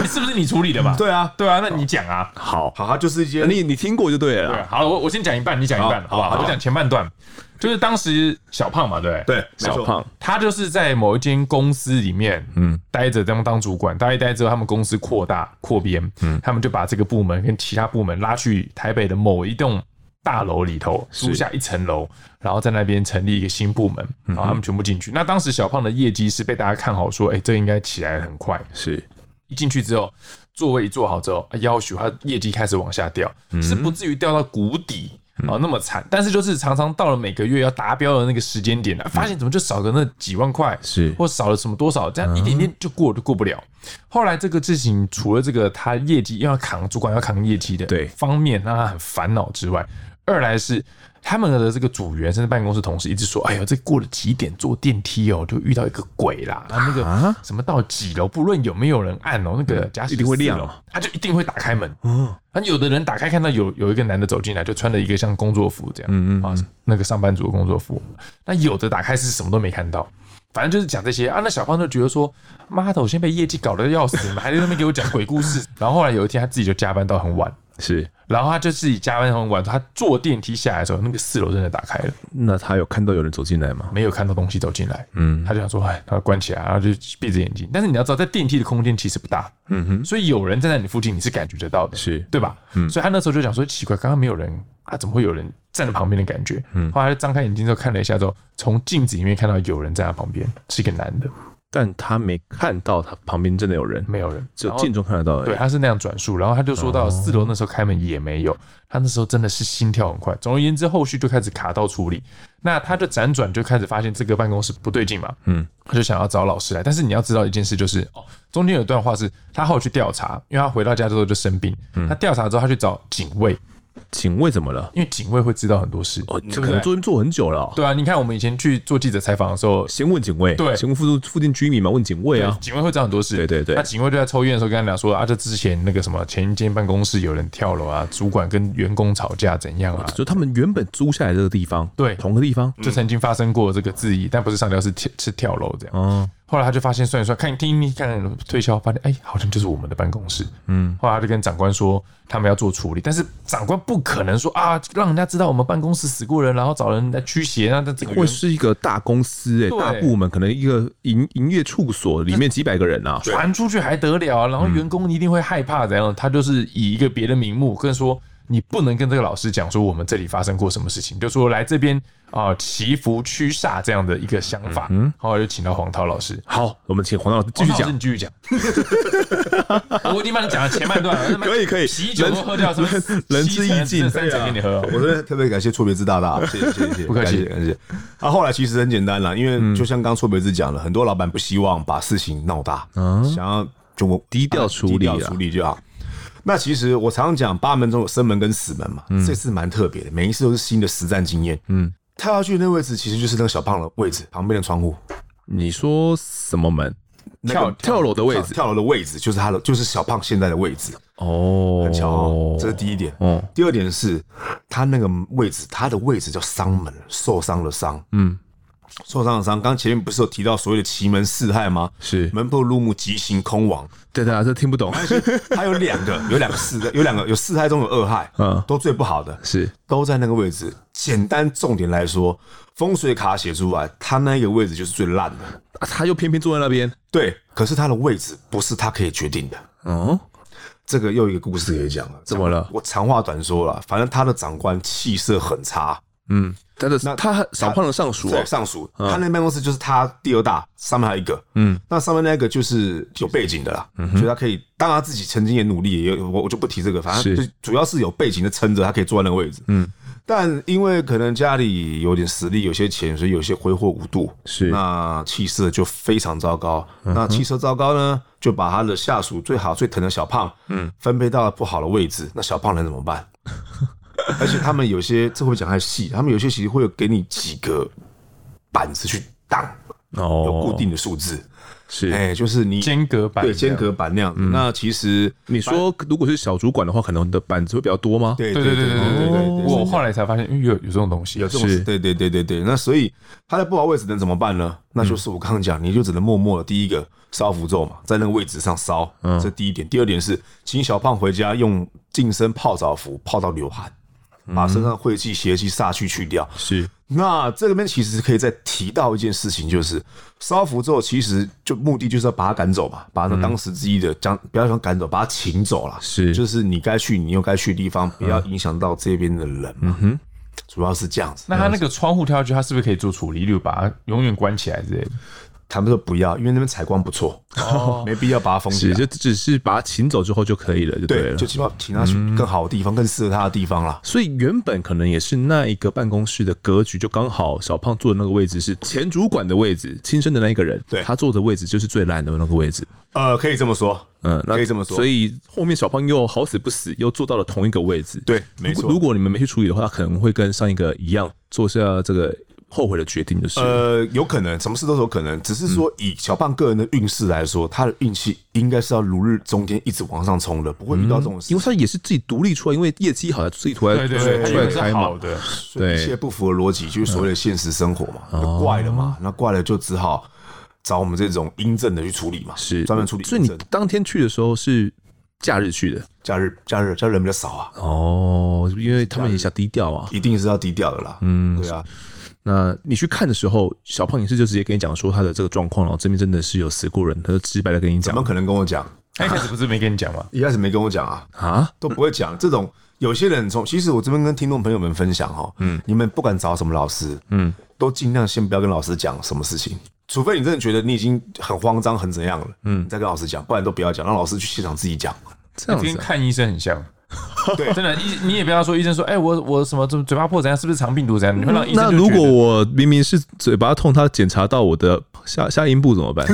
Speaker 3: 你 是不是你处理的嘛？
Speaker 2: 对啊，
Speaker 3: 对啊，那你讲啊。
Speaker 1: 好，
Speaker 2: 好，它就是一些
Speaker 1: 你你听过就对了。
Speaker 3: 对，好了，我我先讲一半，你讲一半，好不好？我讲前半段，就是当时小胖嘛，对
Speaker 2: 对，
Speaker 3: 小胖，他就是在某一间公司里面，嗯，待着当当主管，待一待之后，他们公司扩大扩编，嗯，他们就把这个部门跟其他部门拉去台北的某一栋大楼里头租下一层楼，然后在那边成立一个新部门，然后他们全部进去。那当时小胖的业绩是被大家看好，说，哎，这应该起来很快，是。一进去之后，座位一坐好之后，要求他业绩开始往下掉，嗯、是不至于掉到谷底，哦，那么惨。但是就是常常到了每个月要达标的那个时间点，发现怎么就少个那几万块，
Speaker 1: 是
Speaker 3: 或少了什么多少，这样一点点就过就过不了。后来这个事情除了这个他业绩要扛主管要扛业绩的
Speaker 1: 对
Speaker 3: 方面让他很烦恼之外，二来是。他们的这个组员甚至办公室同事一直说：“哎呦，这过了几点坐电梯哦，就遇到一个鬼啦！啊，那个什么到几楼，不论有没有人按哦，那个家一定会亮哦，他就一定会打开门。嗯，那有的人打开看到有有一个男的走进来，就穿了一个像工作服这样，嗯嗯啊，那个上班族的工作服。那有的打开是什么都没看到，反正就是讲这些啊。那小胖就觉得说：妈的，我现在被业绩搞得要死，你们 还在那边给我讲鬼故事。然后后来有一天，他自己就加班到很晚。”
Speaker 1: 是，
Speaker 3: 然后他就自己加班很晚，他坐电梯下来的时候，那个四楼真的打开了。
Speaker 1: 那他有看到有人走进来吗？
Speaker 3: 没有看到东西走进来。嗯，他就想说，哎，他关起来，然后就闭着眼睛。但是你要知道，在电梯的空间其实不大。嗯哼，所以有人站在你附近，你是感觉得到的，是对吧？嗯，所以他那时候就想说，奇怪，刚刚没有人，啊，怎么会有人站在旁边的感觉？嗯，后来他张开眼睛之后看了一下之后，从镜子里面看到有人在他旁边，是一个男的。
Speaker 1: 但他没看到他旁边真的有人，
Speaker 3: 没有人，
Speaker 1: 只有镜中看得到。
Speaker 3: 对，他是那样转述，然后他就说到四楼那时候开门也没有，他那时候真的是心跳很快。总而言之，后续就开始卡到处理。那他就辗转就开始发现这个办公室不对劲嘛，嗯，他就想要找老师来。但是你要知道一件事，就是哦，中间有一段话是他后来去调查，因为他回到家之后就生病，他调查之后他去找警卫。
Speaker 1: 警卫怎么了？
Speaker 3: 因为警卫会知道很多事
Speaker 1: 哦，可能做做很久了、喔。
Speaker 3: 对啊，你看我们以前去做记者采访的时候，
Speaker 1: 先问警卫，对，先问附附近居民嘛，问警卫啊，
Speaker 3: 警卫会知道很多事。
Speaker 1: 对对对，
Speaker 3: 那警卫就在抽烟的时候跟他讲说啊，这之前那个什么前一间办公室有人跳楼啊，主管跟员工吵架怎样啊？
Speaker 1: 就他们原本租下来这个地方，
Speaker 3: 对，
Speaker 1: 同个地方
Speaker 3: 就曾经发生过这个质疑，但不是上吊，是跳是跳楼这样。嗯。后来他就发现算一算，看听听看推销，发现哎，好像就是我们的办公室。嗯，后来他就跟长官说，他们要做处理，但是长官不可能说啊，让人家知道我们办公室死过人，然后找人来驱邪。那这个
Speaker 1: 会是一个大公司哎，大部门可能一个营营业处所里面几百个人啊，
Speaker 3: 传出去还得了？然后员工一定会害怕，怎样？他就是以一个别的名目跟说。你不能跟这个老师讲说我们这里发生过什么事情，就说来这边啊祈福驱煞这样的一个想法。嗯，后来就请到黄涛老师。
Speaker 1: 好，我们请黄涛老师继续讲。
Speaker 3: 你继续讲。我已经帮你讲了前半段了。
Speaker 1: 可以可以。
Speaker 3: 喜酒都喝掉，什么
Speaker 1: 仁至义尽，
Speaker 3: 三层给你喝。
Speaker 2: 我真的特别感谢错别字大大，谢谢谢谢，
Speaker 3: 不客气
Speaker 2: 感谢。啊，后来其实很简单了，因为就像刚错别字讲了，很多老板不希望把事情闹大，想要就低调处理，低调处理就好。那其实我常常讲，八门中有生门跟死门嘛，嗯、这次蛮特别的，每一次都是新的实战经验。嗯，跳下去的那位置其实就是那个小胖的位置旁边的窗户。
Speaker 1: 你说什么门？跳跳楼的位置，
Speaker 2: 跳楼的位置就是他的，就是小胖现在的位置。
Speaker 1: 哦，
Speaker 2: 很巧哦，这是第一点。哦，第二点是他那个位置，他的位置叫伤门，受伤的伤。嗯。受伤的伤，刚前面不是有提到所谓的奇门四害吗？是门破入木，吉行空亡。
Speaker 1: 对对啊，这听不懂。
Speaker 2: 他 有两个，有两个四的，有两个有四害中有二害，嗯，都最不好的，是都在那个位置。简单重点来说，风水卡写出来，他那个位置就是最烂的，
Speaker 1: 他又偏偏坐在那边。
Speaker 2: 对，可是他的位置不是他可以决定的。嗯，这个又一个故事可以讲了。
Speaker 1: 怎么了？
Speaker 2: 我长话短说了，反正他的长官气色很差。嗯。
Speaker 1: 他的那他小胖的上属，
Speaker 2: 对上属，他那办公室就是他第二大，上面还有一个，嗯，那上面那个就是有背景的啦，所以他可以，当然他自己曾经也努力，也有我我就不提这个，反正就主要是有背景的撑着，他可以坐在那个位置，嗯，但因为可能家里有点实力，有些钱，所以有些挥霍无度，是。那气色就非常糟糕，那气色糟糕呢，就把他的下属最好最疼的小胖，嗯，分配到了不好的位置，那小胖能怎么办？而且他们有些，这会讲太细。他们有些其实会有给你几个板子去挡，哦，有固定的数字，是，哎，就是你
Speaker 3: 间隔板，
Speaker 2: 对，间隔板那样子。那其实
Speaker 1: 你说，如果是小主管的话，可能你的板子会比较多吗？
Speaker 2: 对对对对对对。
Speaker 3: 我后来才发现，因为有有这种东西，
Speaker 2: 有这种，对对对对对。那所以他在不好位置能怎么办呢？那就是我刚刚讲，你就只能默默的，第一个烧符咒嘛，在那个位置上烧，嗯这第一点。第二点是，请小胖回家用净身泡澡符泡到流汗。把身上晦气、邪气、煞气去掉。是，那这边其实可以再提到一件事情，就是烧符之后，其实就目的就是要把他赶走嘛，把那当时之一的将不要想赶走，把他请走了。是，就是你该去，你又该去的地方，不要影响到这边的人。嗯哼，主要是这样子。
Speaker 3: 那他那个窗户跳下去，他是不是可以做处理，例如把他永远关起来之类的？
Speaker 2: 他们说不要，因为那边采光不错，哦，没必要把它封起来，
Speaker 1: 就只是把它请走之后就可以了，就对了，
Speaker 2: 对，就起码请他去更好的地方，嗯、更适合他的地方啦。
Speaker 1: 所以原本可能也是那一个办公室的格局，就刚好小胖坐的那个位置是前主管的位置，亲生的那一个人，对，他坐的位置就是最烂的那个位置。
Speaker 2: 呃，可以这么说，嗯，那可以这么说。
Speaker 1: 所以后面小胖又好死不死又坐到了同一个位置，
Speaker 2: 对，没错。
Speaker 1: 如果你们没去处理的话，他可能会跟上一个一样坐下这个。后悔的决定就是，
Speaker 2: 呃，有可能，什么事都有可能，只是说以小胖个人的运势来说，他的运气应该是要如日中天，一直往上冲的，不会遇到这种事，
Speaker 1: 因为他也是自己独立出来，因为业绩好，自己出来，对对对，出来开嘛，
Speaker 3: 的，
Speaker 2: 对，一切不符合逻辑，就是所谓的现实生活嘛，就怪了嘛，那怪了就只好找我们这种阴正的去处理嘛，
Speaker 1: 是。
Speaker 2: 专门处理。
Speaker 1: 所以你当天去的时候是假日去的，
Speaker 2: 假日假日，假日人比较少啊，
Speaker 1: 哦，因为他们也想低调啊，
Speaker 2: 一定是要低调的啦，嗯，对啊。
Speaker 1: 那你去看的时候，小胖也是就直接跟你讲说他的这个状况了，这边真的是有死过人，他就直白的跟你讲。
Speaker 2: 怎么可能跟我讲？
Speaker 3: 他一开始不是没跟你讲吗？
Speaker 2: 一开始没跟我讲啊啊，都不会讲。这种有些人从其实我这边跟听众朋友们分享哈，嗯，你们不管找什么老师，嗯，都尽量先不要跟老师讲什么事情，除非你真的觉得你已经很慌张很怎样了，嗯，再跟老师讲，不然都不要讲，让老师去现场自己讲。
Speaker 1: 这样子、啊、
Speaker 3: 跟看医生很像。对，真的医你也不要说医生说，哎、欸，我我什么怎么嘴巴破怎样，是不是肠病毒怎样？你会让医生
Speaker 1: 那如果我明明是嘴巴痛，他检查到我的下下阴部怎么办？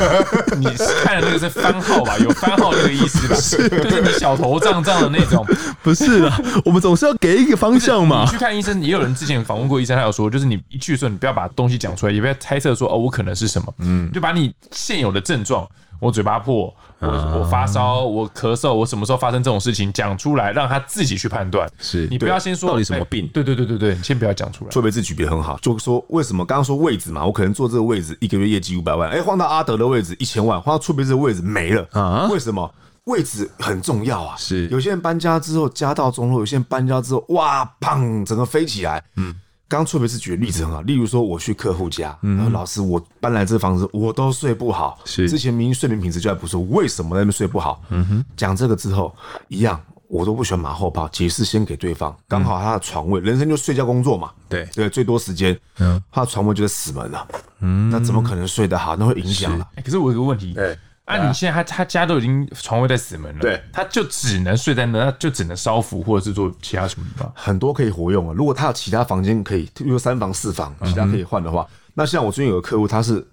Speaker 3: 你看的那个是番号吧？有番号那个意思吧？是，就是你小头胀胀的那种。
Speaker 1: 不是啊，我们总是要给一个方向嘛。
Speaker 3: 你去看医生，也有人之前访问过医生，他有说，就是你一去的时候，你不要把东西讲出来，也不要猜测说，哦，我可能是什么，嗯，就把你现有的症状。我嘴巴破，我我发烧，我咳嗽，我什么时候发生这种事情讲出来，让他自己去判断。
Speaker 1: 是
Speaker 3: 你不要先说
Speaker 1: 到底什么病？
Speaker 3: 对对对对对，你先不要讲出来。
Speaker 2: 错别字举别的很好，就是说为什么刚刚说位置嘛，我可能坐这个位置一个月业绩五百万，哎，换到阿德的位置一千万，换到错别字的位置没了啊？为什么？位置很重要啊。是有些人搬家之后家道中落，有些人搬家之后哇，砰，整个飞起来。嗯。刚刚特别是举的例子很好，例如说我去客户家，然后老师我搬来这房子我都睡不好，是。之前明明睡眠品质就还不错，为什么在那边睡不好？嗯哼，讲这个之后一样，我都不喜欢马后炮，解释先给对方，刚好他的床位，人生就睡觉工作嘛，对。对，最多时间，嗯，他的床位就是死门了，嗯，那怎么可能睡得好？那会影响了。
Speaker 3: 可是我有个问题，对。啊！你现在他他家都已经床位在死门了，对，他就只能睡在那，他就只能烧符或者是做其他什么地方。
Speaker 2: 很多可以活用啊。如果他有其他房间可以，比如三房四房，其他可以换的话，嗯、那像我最近有个客户，他是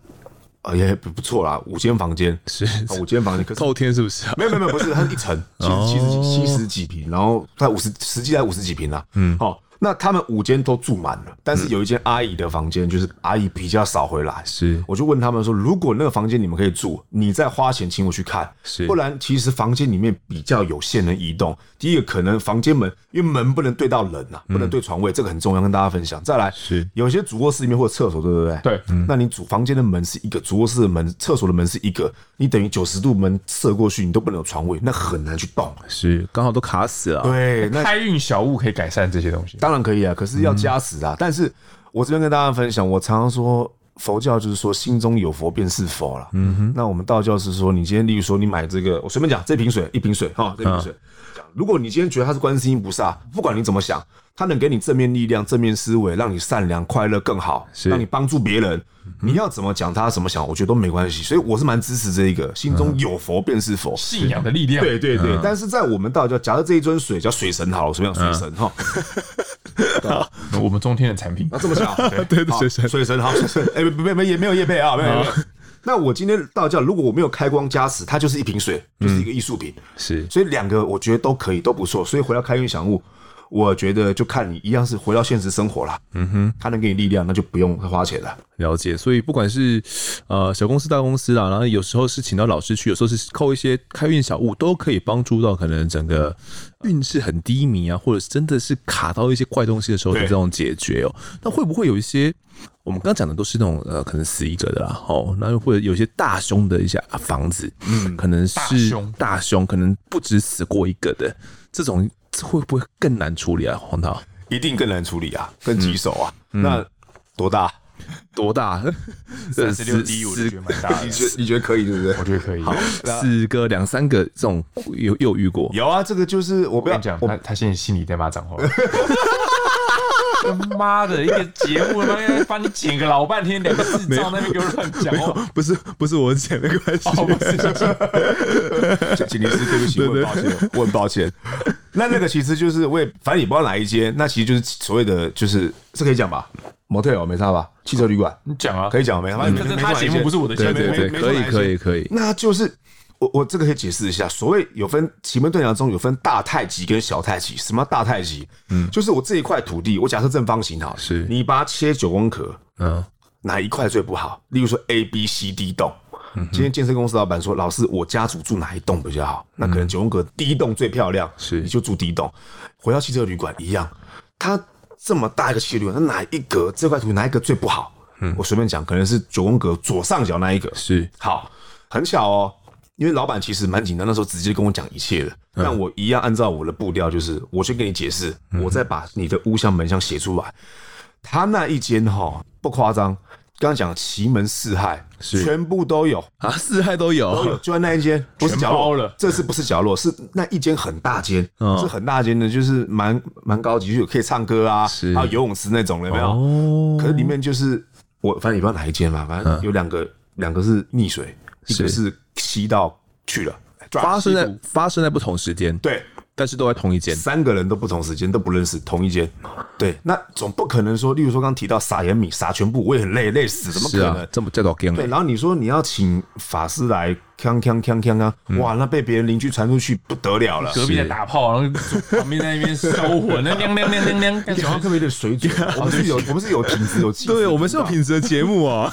Speaker 2: 呃也不不错啦，五间房间是五间房间，可是
Speaker 1: 透天是不是？
Speaker 2: 没有没有没有，不是，他是一层，七十七十几七十几平，然后他五十实际才五十几平啦。嗯，好。那他们五间都住满了，但是有一间阿姨的房间，就是阿姨比较少回来。是，我就问他们说，如果那个房间你们可以住，你再花钱请我去看。是，不然其实房间里面比较有限能移动。第一个可能房间门，因为门不能对到人呐，不能对床位，这个很重要，跟大家分享。再来是有些主卧室里面或者厕所，对不对？对，那你主房间的门是一个，主卧室的门、厕所的门是一个，你等于九十度门射过去，你都不能有床位，那很难去动。
Speaker 1: 是，刚好都卡死了。
Speaker 2: 对，
Speaker 3: 那开运小物可以改善这些东西。
Speaker 2: 当然可以啊，可是要加持啊！嗯、但是我这边跟大家分享，我常常说佛教就是说心中有佛便是佛了。嗯哼，那我们道教是说，你今天例如说你买这个，我随便讲这瓶水，一瓶水哈，这瓶水。如果你今天觉得他是观世音菩萨，不管你怎么想，他能给你正面力量、正面思维，让你善良、快乐更好，让你帮助别人。你要怎么讲他怎么想，我觉得都没关系。所以我是蛮支持这一个，心中有佛便是佛，
Speaker 3: 信仰的力量。
Speaker 2: 对对对。但是在我们道教，假设这一尊水叫水神好了，什么样水神哈？
Speaker 3: 我们中天的产品
Speaker 2: 啊，这么小，对 对，水神水神好，水神哎，没没也没有叶配啊，没有。那我今天道教，如果我没有开光加持，它就是一瓶水，就是一个艺术品。是，所以两个我觉得都可以，都不错。所以回到开运祥物，我觉得就看你一样是回到现实生活啦。嗯哼，他能给你力量，那就不用花钱了。
Speaker 1: 了解。所以不管是呃小公司大公司啊，然后有时候是请到老师去，有时候是扣一些开运小物，都可以帮助到可能整个运势很低迷啊，或者是真的是卡到一些怪东西的时候的这种解决哦。那会不会有一些？我们刚刚讲的都是那种呃，可能死一个的啦，哦，那或者有些大凶的一些房子，嗯，可能是大凶，大凶，可能不止死过一个的，这种会不会更难处理啊？黄涛，
Speaker 2: 一定更难处理啊，更棘手啊。那多大？
Speaker 1: 多大？
Speaker 3: 三十六 D，我觉得蛮大的。
Speaker 2: 你觉得你觉得可以对不对？
Speaker 3: 我觉得可以。
Speaker 1: 好，四个两三个这种有有遇过？
Speaker 2: 有啊，这个就是我不要
Speaker 3: 讲，他他现在心里在骂脏话。妈的一个节目，他妈帮你剪个老半天，两个智障那边给我乱讲哦。
Speaker 1: 不是不是我剪的关系，
Speaker 3: 哦，不是，
Speaker 2: 剪辑师，对不起，我很抱歉，我很抱歉。那那个其实就是我也反正也不知道哪一间，那其实就是所谓的就是这可以讲吧，motel 没差吧？汽车旅馆，
Speaker 3: 你讲啊，
Speaker 2: 可以讲没？反正
Speaker 3: 他节目不是我的节目，
Speaker 1: 对对对，可以可以可以。
Speaker 2: 那就是我我这个可以解释一下，所谓有分奇门遁甲中有分大太极跟小太极，什么大太极？嗯，就是我这一块土地，我假设正方形哈，
Speaker 1: 是
Speaker 2: 你把它切九宫格，嗯，哪一块最不好？例如说 A B C D 栋。今天健身公司老板说：“老师，我家族住哪一栋比较好？那可能九宫格第一栋最漂亮，是你就住第一栋。回到汽车旅馆一样，它这么大一个汽车旅馆，那哪一格这块图哪一个最不好？嗯，我随便讲，可能是九宫格左上角那一个。
Speaker 1: 是
Speaker 2: 好，很巧哦，因为老板其实蛮紧张，那时候直接跟我讲一切的。但我一样按照我的步调，就是我先跟你解释，我再把你的屋向门向写出来。他那一间哈不夸张。”刚刚讲奇门四害，全部都有。
Speaker 1: 啊，四害都有，
Speaker 2: 都有，就在那一间，不是角落了。这次不是角落，是那一间很大间，是很大间的，就是蛮蛮高级，就有可以唱歌啊，还有游泳池那种的，有没有？可是里面就是我，反正也不知道哪一间嘛，反正有两个，两个是溺水，一个是。吸到去了，
Speaker 1: 发生在发生在不同时间，
Speaker 2: 对。
Speaker 1: 但是都在同一间，
Speaker 2: 三个人都不同时间都不认识，同一间。对，那总不可能说，例如说刚刚提到撒盐米撒全部，我也很累，累死，怎么可能？
Speaker 1: 这么叫做干？
Speaker 2: 对，然后你说你要请法师来，锵锵锵锵啊！哇，那被别人邻居传出去不得了了，
Speaker 3: 隔壁在打炮，然后旁边在那边烧火，那亮亮亮亮亮，
Speaker 2: 讲话特别的水准。我们是有，我们是有品质，有
Speaker 1: 对，我们是有品质的节目啊。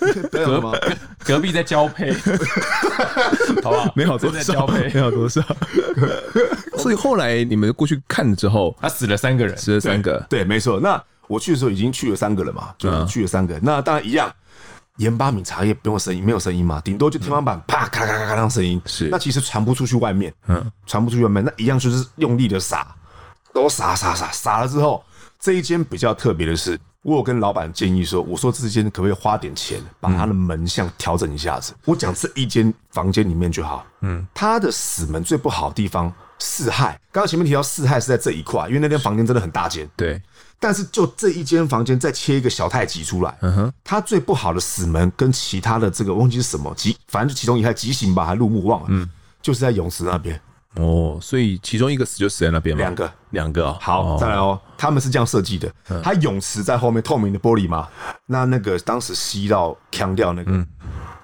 Speaker 3: 隔 隔壁在交配，好不好？
Speaker 1: 没好多在交配，没好多少。所以后来你们过去看了之后，
Speaker 3: 他死了三个人，
Speaker 1: 死了三个，
Speaker 2: 对，没错。那我去的时候已经去了三个了嘛，就去了三个。那当然一样。盐巴米茶叶不用声音，没有声音嘛，顶多就天花板啪咔咔咔咔那声音。是，那其实传不出去外面，嗯，传不出去外面，那一样就是用力的撒，都撒撒撒撒了之后，这一间比较特别的是，我有跟老板建议说，我说这间可不可以花点钱把它的门向调整一下子？我讲这一间房间里面就好，嗯，他的死门最不好的地方四害，刚刚前面提到四害是在这一块，因为那间房间真的很大间，
Speaker 1: 对。
Speaker 2: 但是就这一间房间再切一个小太极出来，嗯哼，他最不好的死门跟其他的这个忘记是什么吉，反正就其中一害吉刑吧，还入木忘了，嗯，就是在泳池那边。
Speaker 1: 哦，所以其中一个死就死在那边吗？
Speaker 2: 两个，
Speaker 1: 两个。
Speaker 2: 好，再来哦，他们是这样设计的，它泳池在后面，透明的玻璃嘛，那那个当时吸到腔掉那个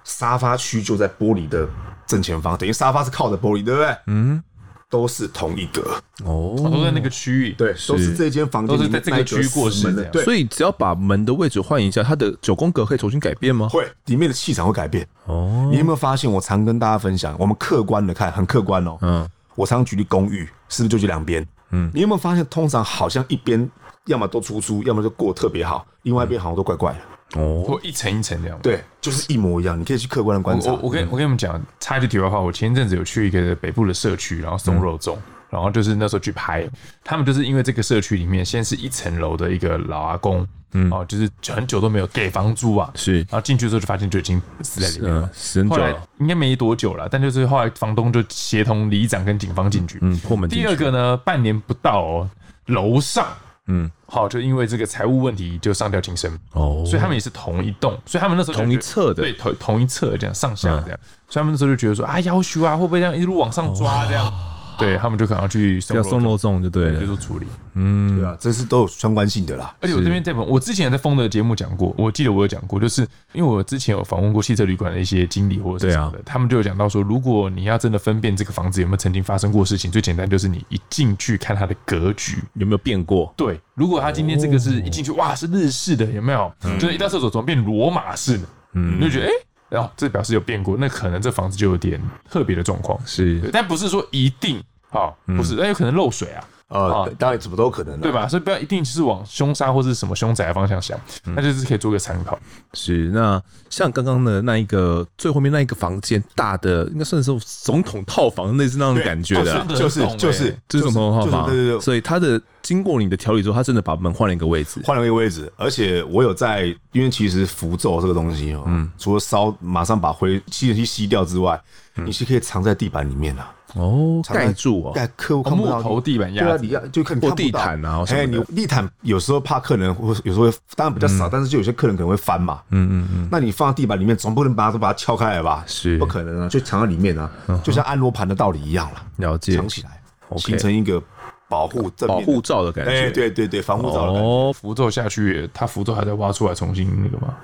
Speaker 2: 沙发区就在玻璃的正前方，等于沙发是靠着玻璃，对不对？嗯。都是同一格
Speaker 3: 哦，都在那个区域，
Speaker 2: 对，都是这间房间，
Speaker 3: 都是在这个区域过世的，
Speaker 2: 对，
Speaker 1: 所以只要把门的位置换一下，它的九宫格可以重新改变吗？
Speaker 2: 会，里面的气场会改变哦。你有没有发现？我常跟大家分享，我们客观的看，很客观哦。嗯，我常举例公寓，是不是就这两边？嗯，你有没有发现，通常好像一边要么都出租，要么就过得特别好，另外一边好像都怪怪的。
Speaker 3: 哦，或一层一层这样，
Speaker 2: 对，就是一模一样。你可以去客观的观察。
Speaker 3: 我我跟我跟你们讲，插一句题外话，我前一阵子有去一个北部的社区，然后松肉粽，然后就是那时候去拍，他们就是因为这个社区里面先是一层楼的一个老阿公，嗯，哦，就是很久都没有给房租啊，是，然后进去之后就发现就已经死在里面了，死很久了，应该没多久了，但就是后来房东就协同里长跟警方进去，嗯，破门。第二个呢，半年不到哦，楼上。嗯，好，就因为这个财务问题就上吊轻生。哦，所以他们也是同一栋，所以他们那时候
Speaker 1: 同一侧的，
Speaker 3: 对，同同一侧这样上下这样，所以他们那时候就觉得说啊，要求啊，会不会这样一路往上抓这样？对，他们就可能要去
Speaker 1: 要送肉粽，就对了，
Speaker 3: 就做处理。
Speaker 2: 嗯，对啊，这是都有相关性的啦。
Speaker 3: 而且我这边在我之前在风的节目讲过，我记得我有讲过，就是因为我之前有访问过汽车旅馆的一些经理或者是什么的，他们就有讲到说，如果你要真的分辨这个房子有没有曾经发生过事情，最简单就是你一进去看它的格局
Speaker 1: 有没有变过。
Speaker 3: 对，如果他今天这个是一进去哇是日式的，有没有？就是一到厕所怎么变罗马式的？嗯，你就觉得哎，然后这表示有变过，那可能这房子就有点特别的状况。是，但不是说一定。哦，不是，那有可能漏水啊。
Speaker 2: 呃，当然怎么都可能，
Speaker 3: 对吧？所以不要一定是往凶杀或是什么凶宅的方向想，那就是可以做个参考。
Speaker 1: 是，那像刚刚的那一个最后面那一个房间，大的应该算是总统套房，类似那种感觉的，
Speaker 2: 就是就是
Speaker 1: 就是总统套房。对对对，所以他的经过你的调理之后，他真的把门换了一个位置，
Speaker 2: 换了一个位置，而且我有在，因为其实符咒这个东西哦，嗯，除了烧马上把灰吸尘器吸掉之外，你是可以藏在地板里面的。
Speaker 1: 哦，盖住哦，
Speaker 2: 盖客户看不到
Speaker 3: 木头地板压，
Speaker 2: 对啊，你要就看
Speaker 1: 或地毯啊，
Speaker 2: 哎，你地毯有时候怕客人或有时候会，当然比较少，但是就有些客人可能会翻嘛，嗯嗯嗯，那你放在地板里面，总不能把它都把它敲开来吧？
Speaker 1: 是，
Speaker 2: 不可能啊，就藏在里面啊，就像按罗盘的道理一样了，
Speaker 1: 了解，
Speaker 2: 藏起来，形成一个保护
Speaker 1: 保护罩的感觉，
Speaker 2: 哎，对对对，防护罩哦，
Speaker 3: 符咒下去，它符咒还在挖出来重新那个吗？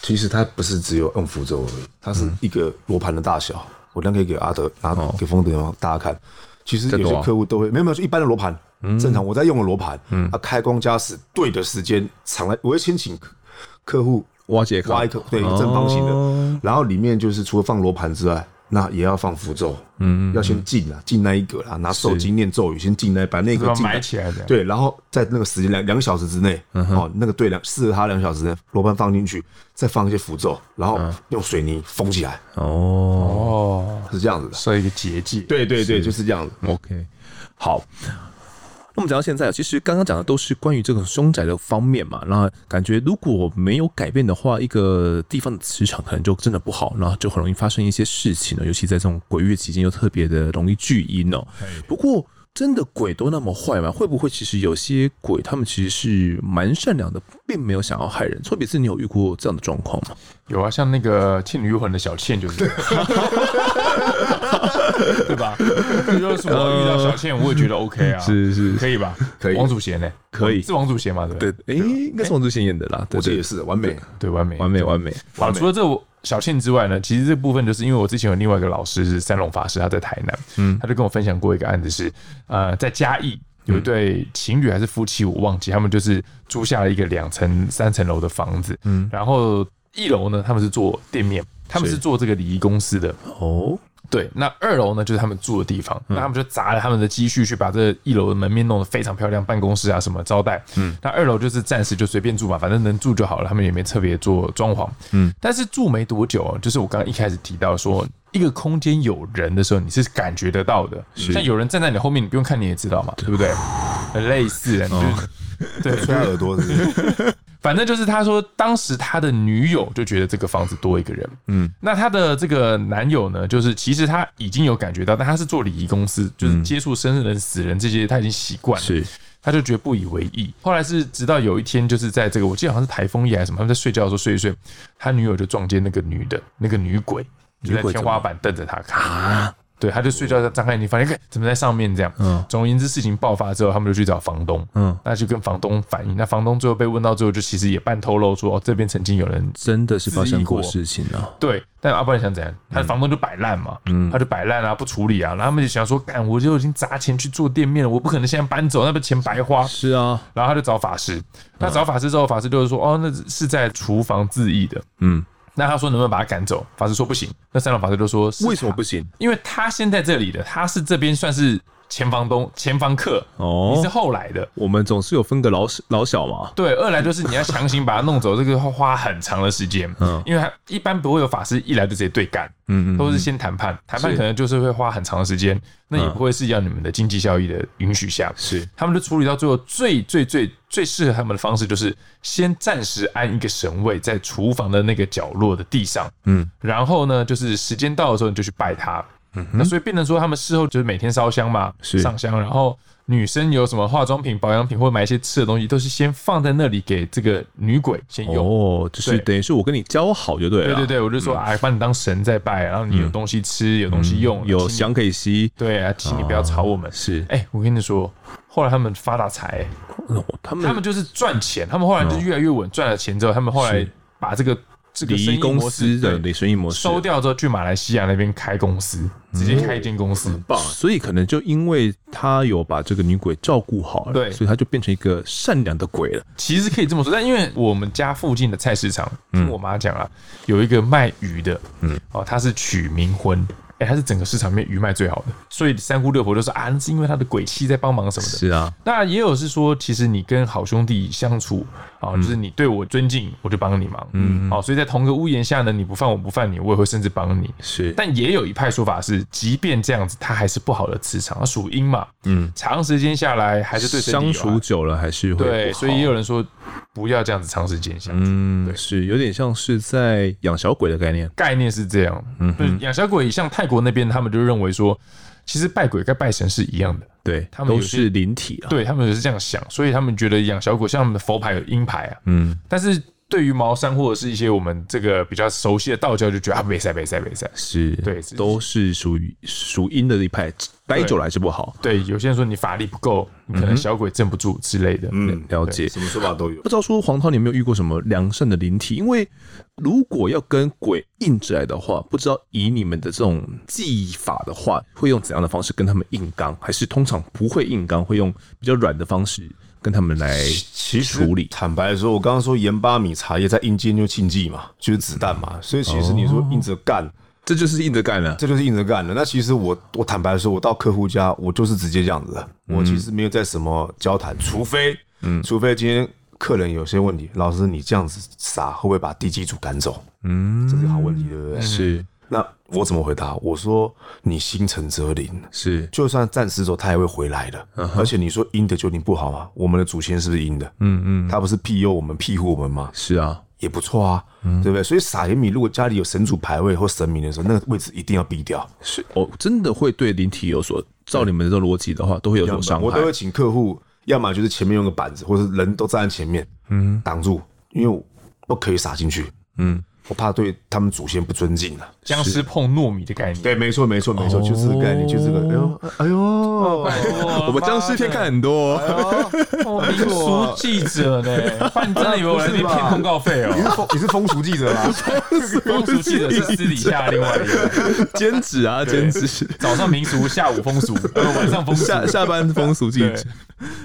Speaker 2: 其实它不是只有用符咒而已，它是一个罗盘的大小。我这样可以给阿德拿给丰德大家看。其实有些客户都会没有没有，就一般的罗盘，正常我在用的罗盘，嗯，啊，开光加持对的时间藏在，我会先请客户
Speaker 1: 挖解
Speaker 2: 挖一个对正方形的，然后里面就是除了放罗盘之外。那也要放符咒，嗯，要先进啊，进那一个啦，拿手机念咒语，先进来，把那个
Speaker 3: 埋起来的，
Speaker 2: 对，然后在那个时间两两个小时之内，哦，那个对两适合他两小时内，罗盘放进去，再放一些符咒，然后用水泥封起来，
Speaker 1: 哦，
Speaker 2: 是这样子的，
Speaker 3: 设一个结界，
Speaker 2: 对对对，就是这样子
Speaker 1: ，OK，好。那么讲到现在，其实刚刚讲的都是关于这个凶宅的方面嘛。那感觉如果没有改变的话，一个地方的磁场可能就真的不好，然后就很容易发生一些事情呢。尤其在这种鬼月期间，又特别的容易聚阴哦。不过，真的鬼都那么坏吗？会不会其实有些鬼他们其实是蛮善良的，并没有想要害人？特别是你有遇过这样的状况吗？
Speaker 3: 有啊，像那个《倩女幽魂》的小倩就是。对吧？就是我遇到小倩，我也觉得 OK 啊，
Speaker 1: 是是，
Speaker 3: 可以吧？
Speaker 1: 可以。
Speaker 3: 王祖贤呢？
Speaker 1: 可以，
Speaker 3: 是王祖贤吗？对
Speaker 2: 对，
Speaker 1: 哎，应该是王祖贤演的啦。
Speaker 2: 我这也是完美，
Speaker 3: 对，完美，
Speaker 1: 完美，完美。
Speaker 3: 好，除了这小倩之外呢，其实这部分就是因为我之前有另外一个老师是三龙法师，他在台南，嗯，他就跟我分享过一个案子，是呃，在嘉义有一对情侣还是夫妻，我忘记，他们就是租下了一个两层、三层楼的房子，嗯，然后一楼呢，他们是做店面，他们是做这个礼仪公司的哦。对，那二楼呢，就是他们住的地方。那他们就砸了他们的积蓄去把这一楼的门面弄得非常漂亮，办公室啊什么招待。嗯，那二楼就是暂时就随便住嘛，反正能住就好了。他们也没特别做装潢。嗯，但是住没多久啊，就是我刚刚一开始提到说，一个空间有人的时候，你是感觉得到的。像有人站在你后面，你不用看你也知道嘛，对不对？很类似对，
Speaker 2: 吹耳朵是。
Speaker 3: 反正就是他说，当时他的女友就觉得这个房子多一个人，嗯，那他的这个男友呢，就是其实他已经有感觉到，但他是做礼仪公司，就是接触生人、死人这些，他已经习惯了，是，他就觉得不以为意。后来是直到有一天，就是在这个我记得好像是台风夜还是什么，他们在睡觉的时候睡一睡，他女友就撞见那个女的，那个女鬼就在天花板瞪着他看。对，他就睡觉，张开眼睛，发现看怎么在上面这样。嗯，总而言之，事情爆发之后，他们就去找房东。嗯，那就跟房东反映。那房东最后被问到最后，就其实也半透露说，哦，这边曾经有人
Speaker 1: 真的是发生过事情啊。
Speaker 3: 对，但阿不然想怎样？他的房东就摆烂嘛。嗯，他就摆烂啊，不处理啊。然后他们就想说，干，我就已经砸钱去做店面了，我不可能现在搬走，那不钱白花。
Speaker 1: 是啊。
Speaker 3: 然后他就找法师。那找法师之后，法师就是说，哦，那是在厨房自缢的。嗯。那他说能不能把他赶走？法师说不行。那三楼法师就说
Speaker 1: 为什么不行？
Speaker 3: 因为他先在这里的，他是这边算是前房东、前房客哦，你是后来的。
Speaker 1: 我们总是有分个老老小嘛。
Speaker 3: 对，二来就是你要强行把他弄走，这个会花很长的时间。嗯，因为他一般不会有法师一来就直接对干。嗯嗯，都是先谈判，谈判可能就是会花很长的时间，那也不会是要你们的经济效益的允许下。是，他们就处理到最后最最最最适合他们的方式，就是先暂时安一个神位在厨房的那个角落的地上。嗯，然后呢，就是时间到的时候你就去拜他。嗯，那所以变成说他们事后就是每天烧香嘛，上香，然后。女生有什么化妆品、保养品，或者买一些吃的东西，都是先放在那里给这个女鬼先用。
Speaker 1: 哦，就是等于是我跟你交好就对了。
Speaker 3: 对对对，我就说哎，把你当神在拜，然后你有东西吃，有东西用，
Speaker 1: 有香可以吸。
Speaker 3: 对啊，请你不要吵我们。是，哎，我跟你说，后来他们发大财，他们他们就是赚钱，他们后来就越来越稳，赚了钱之后，他们后来把这个。这个生意公司的生意模式收掉之后，去马来西亚那边开公司，直接开一间公司，很棒。
Speaker 1: 所以可能就因为他有把这个女鬼照顾好了，对，所以他就变成一个善良的鬼了。
Speaker 3: 其实可以这么说，但因为我们家附近的菜市场，听我妈讲啊，有一个卖鱼的，嗯，哦，他是取冥婚，哎，他是整个市场里面鱼卖最好的，所以三姑六婆就说啊，那是因为他的鬼气在帮忙什么的。
Speaker 1: 是啊，
Speaker 3: 那也有是说，其实你跟好兄弟相处。啊，就是你对我尊敬，我就帮你忙。嗯，好，所以在同个屋檐下呢，你不犯我不犯你，我也会甚至帮你。
Speaker 1: 是，
Speaker 3: 但也有一派说法是，即便这样子，它还是不好的磁场，它属阴嘛。嗯，长时间下来还是对
Speaker 1: 相处久了还是会
Speaker 3: 对，所以也有人说不要这样子长时间相处。
Speaker 1: 嗯，对，是有点像是在养小鬼的概念，
Speaker 3: 概念是这样。嗯，养小鬼像泰国那边，他们就认为说，其实拜鬼跟拜神是一样的。
Speaker 1: 对，他们都是灵体啊。
Speaker 3: 对，他们也是这样想，所以他们觉得养小鬼像我们的佛牌有阴牌啊。嗯，但是对于茅山或者是一些我们这个比较熟悉的道教，就觉得啊，没赛没赛没赛，
Speaker 1: 是对，都是属于属阴的一派。待久了还是不好。
Speaker 3: 对，有些人说你法力不够，你可能小鬼镇不住之类的。
Speaker 1: 嗯，了解，
Speaker 2: 什么说法都有。
Speaker 1: 不知道说黄涛，你有没有遇过什么良善的灵体？因为如果要跟鬼硬起来的话，不知道以你们的这种技法的话，会用怎样的方式跟他们硬刚？还是通常不会硬刚，会用比较软的方式跟他们来其实处理？
Speaker 2: 坦白说，我刚刚说盐巴米茶叶在阴间就禁忌嘛，就是子弹嘛，所以其实你说硬着干。
Speaker 1: 这就是硬着干了，
Speaker 2: 这就是硬着干了。那其实我我坦白说，我到客户家，我就是直接这样子的。我其实没有在什么交谈，除非，嗯，除非今天客人有些问题，老师你这样子撒会不会把地基主赶走？嗯，这是个好问题，对不对？
Speaker 1: 是。
Speaker 2: 那我怎么回答？我说你心诚则灵，
Speaker 1: 是，
Speaker 2: 就算暂时走，他也会回来的。而且你说阴的就你不好吗？我们的祖先是不是阴的？嗯嗯，他不是庇佑我们、庇护我们吗？
Speaker 1: 是啊。
Speaker 2: 也不错啊，嗯、对不对？所以撒盐米，如果家里有神主牌位或神明的时候，那个位置一定要避掉。
Speaker 1: 是哦，真的会对灵体有所，照你们的这个逻辑的话，都会有所伤害。
Speaker 2: 我都会请客户，要么就是前面用个板子，或者人都站在前面，嗯，挡住，因为不可以撒进去，嗯。我怕对他们祖先不尊敬了。
Speaker 3: 僵尸碰糯米的概念，
Speaker 2: 对，没错，没错，没错，就是这个概念，就这个。哎呦，哎呦，
Speaker 1: 我们僵尸片看很多。
Speaker 3: 民俗记者呢？你真的以为我来这边骗通告费哦？
Speaker 2: 你是风，你是风俗记者吗？
Speaker 3: 风俗记者是私底下另外一个
Speaker 1: 兼职啊，兼职。
Speaker 3: 早上民俗，下午风俗，晚上风俗，
Speaker 1: 下下班风俗记者。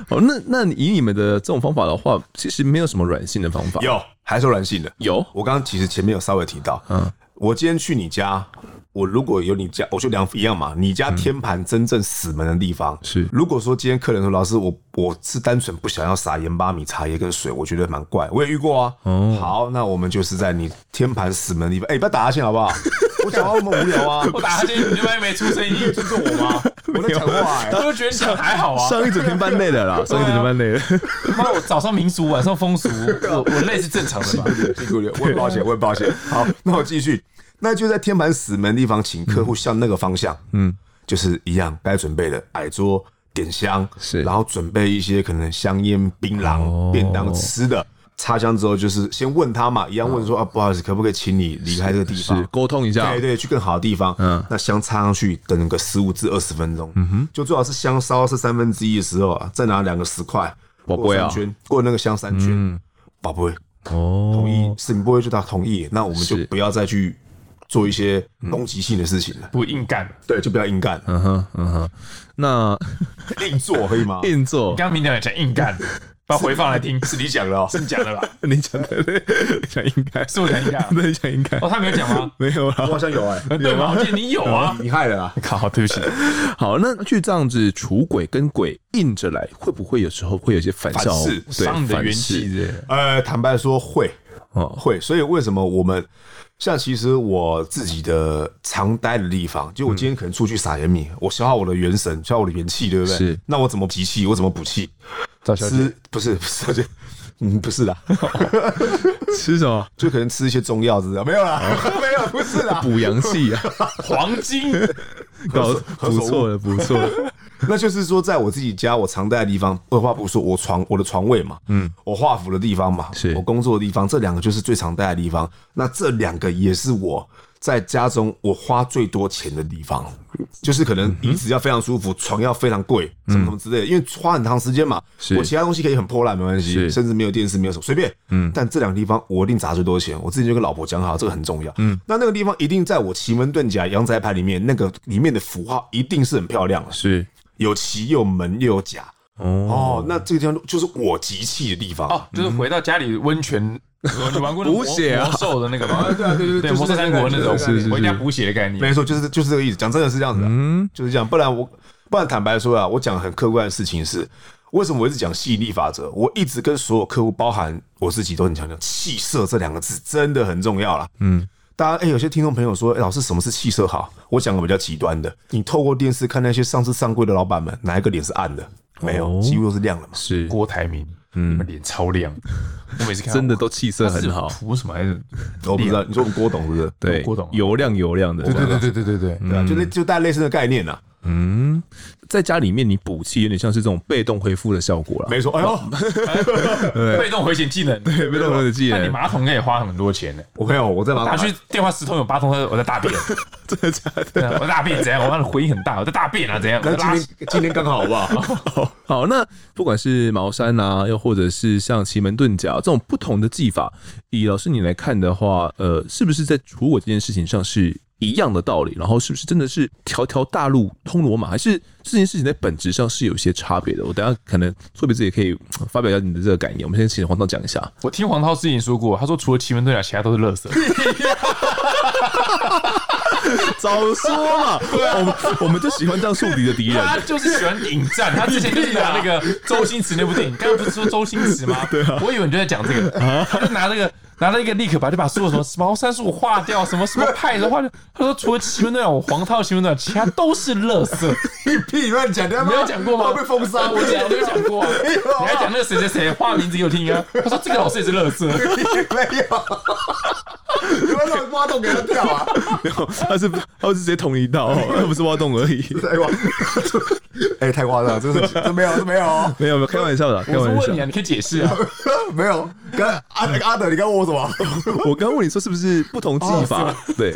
Speaker 1: 好，那那以你们的这种方法的话，其实没有什么软性的方法。
Speaker 2: 有。还是软性的。
Speaker 1: 有，
Speaker 2: 我刚刚其实前面有稍微提到，嗯，我今天去你家，我如果有你家，我就两一样嘛。你家天盘真正死门的地方是，如果说今天客人说老师，我我是单纯不想要撒盐巴米茶叶跟水，我觉得蛮怪，我也遇过啊。哦，好，那我们就是在你天盘死门的地方，哎，不要打哈欠好不好？我讲话那么无聊啊，
Speaker 3: 我打哈欠，你那边没出声音，尊重我吗？我在讲话，哎，我就觉得讲还好啊，
Speaker 1: 上一整天班累的啦，上一整天班累的。
Speaker 3: 妈，我早上民俗，晚上风俗，我我累是正常的吧？
Speaker 2: 辛苦了，我很抱歉，我很抱歉。好，那我继续。那就在天盘死门的地方，请客户向那个方向，嗯，就是一样该准备的矮桌点香，是，然后准备一些可能香烟、槟榔、便当吃的。插香之后，就是先问他嘛，一样问说啊，不好意思，可不可以请你离开这个地方，
Speaker 1: 沟通一下，
Speaker 2: 对对，去更好的地方。嗯，那香插上去，等个十五至二十分钟，嗯哼，就最好是香烧是三分之一的时候啊，再拿两个十块，
Speaker 1: 宝贝啊，
Speaker 2: 过那个香三圈，宝贝，哦，同意，是你不会就他同意，那我们就不要再去。做一些攻击性的事情了，
Speaker 3: 不硬干，
Speaker 2: 对，就不要硬干。
Speaker 1: 嗯哼，嗯哼，那
Speaker 2: 硬做可以吗？
Speaker 1: 硬做，
Speaker 3: 刚刚明讲讲硬干，把回放来听，是你讲的哦，是你讲的吧？
Speaker 1: 你讲的，你讲硬干，
Speaker 3: 是我讲硬干，
Speaker 1: 对，讲硬干。
Speaker 3: 哦，他没有讲吗？
Speaker 1: 没有啊，
Speaker 2: 我好像有哎，
Speaker 3: 对吗？我记得你有啊，
Speaker 2: 你害了啊！
Speaker 1: 靠，对不起。好，那去这样子除鬼跟鬼硬着来，会不会有时候会有些反效果，
Speaker 3: 伤你的元气？
Speaker 2: 呃，坦白说会，哦，会。所以为什么我们？像其实我自己的常待的地方，就我今天可能出去撒盐米，我消耗我的元神，消耗我的元气，对不对？是。那我怎么集气？我怎么补气？吃不是不是，而嗯不是的，
Speaker 1: 吃什么？
Speaker 2: 就可能吃一些中药之类的，没有啦，没有，不是啦，
Speaker 1: 补阳气啊，
Speaker 3: 黄金，
Speaker 1: 搞不错了，不错了。
Speaker 2: 那就是说，在我自己家，我常待的地方，二话不说，我床我的床位嘛，嗯，我画符的地方嘛，是我工作的地方，这两个就是最常待的地方。那这两个也是我在家中我花最多钱的地方，就是可能椅子要非常舒服，床要非常贵，什么什么之类的，因为花很长时间嘛。我其他东西可以很破烂没关系，甚至没有电视，没有什么随便，嗯。但这两个地方我一定砸最多钱，我自己就跟老婆讲好，这个很重要，嗯。那那个地方一定在我奇门遁甲阳宅牌里面，那个里面的符号一定是很漂亮的，
Speaker 1: 是。
Speaker 2: 有奇又有门又有甲哦，那这个地方就是我集气的地方
Speaker 3: 哦，就是回到家里温泉，你玩过补血魔兽的那个吗？
Speaker 2: 对啊，对对对，
Speaker 3: 魔兽三国那种，是是回家补血的概念，
Speaker 2: 没错，就是就是这个意思。讲真的是这样子的，嗯，就是这样。不然我不然坦白说啊，我讲很客观的事情是，为什么我一直讲吸引力法则？我一直跟所有客户，包含我自己，都很强调气色这两个字真的很重要啦。嗯，大家哎、欸，有些听众朋友说，哎、欸，老师什么是气色好？我讲个比较极端的，你透过电视看那些上市上柜的老板们，哪一个脸是暗的？没有，几乎都是亮的嘛。
Speaker 3: 是郭台铭。嗯，脸超亮，我每次看
Speaker 1: 真的都气色很好。
Speaker 3: 涂什么还是
Speaker 2: 我不知道，你说我们郭董是不是？
Speaker 1: 对，
Speaker 3: 郭董
Speaker 1: 油亮油亮的。
Speaker 3: 对对对对对对对，
Speaker 2: 对啊，就那就带类似的概念呐。
Speaker 1: 嗯，在家里面你补气有点像是这种被动恢复的效果了。
Speaker 2: 没错，哎呦，
Speaker 3: 被动回血技能，
Speaker 1: 对，被动回血技能。
Speaker 3: 那你马桶可以花很多钱呢。
Speaker 2: 我没有，我在马桶
Speaker 3: 拿去电话十通有八通，我在大便。
Speaker 1: 真的假的？
Speaker 3: 我大便怎样？我那回音很大，我在大便啊，怎样？
Speaker 2: 那今天今天刚好好不好？
Speaker 1: 好，那不管是茅山啊，又或者是像奇门遁甲这种不同的技法，以老师你来看的话，呃，是不是在除我这件事情上是？一样的道理，然后是不是真的是条条大路通罗马，还是这件事情在本质上是有些差别的？我等下可能错别字也可以发表一下你的这个感言。我们先请黄涛讲一下。
Speaker 3: 我听黄涛之前说过，他说除了奇门遁甲，其他都是垃圾。
Speaker 1: 早说嘛！对啊，我们我们就喜欢这样树敌的敌人，
Speaker 3: 他就是喜欢引战。他之前就是拿那个周星驰那部电影，刚刚不是说周星驰吗？对啊，我以为你就在讲这个，他就拿那个。拿了一个立可白，就把所有什么三十五划掉，什么什么派的话，他说除了奇门遁甲，黄套奇门遁甲，其他都是垃圾。
Speaker 2: 你屁乱讲，你没有讲过吗？被封杀，
Speaker 3: 我讲没有讲过。你还讲那个谁谁谁，画名字给我听啊？他说这个老师也是垃圾。
Speaker 2: 没有，你为什么挖洞给他跳啊？
Speaker 1: 没有，他是他是直接捅一刀，他不是挖洞而已。
Speaker 2: 哎，太夸张了，这是这没有，这没有，
Speaker 1: 没有，没有，开玩笑的，开玩笑。
Speaker 3: 我问你啊，你可以解释啊。
Speaker 2: 没有，跟阿阿德，你刚问我什么？
Speaker 1: 我刚问你说是不是不同技法？对，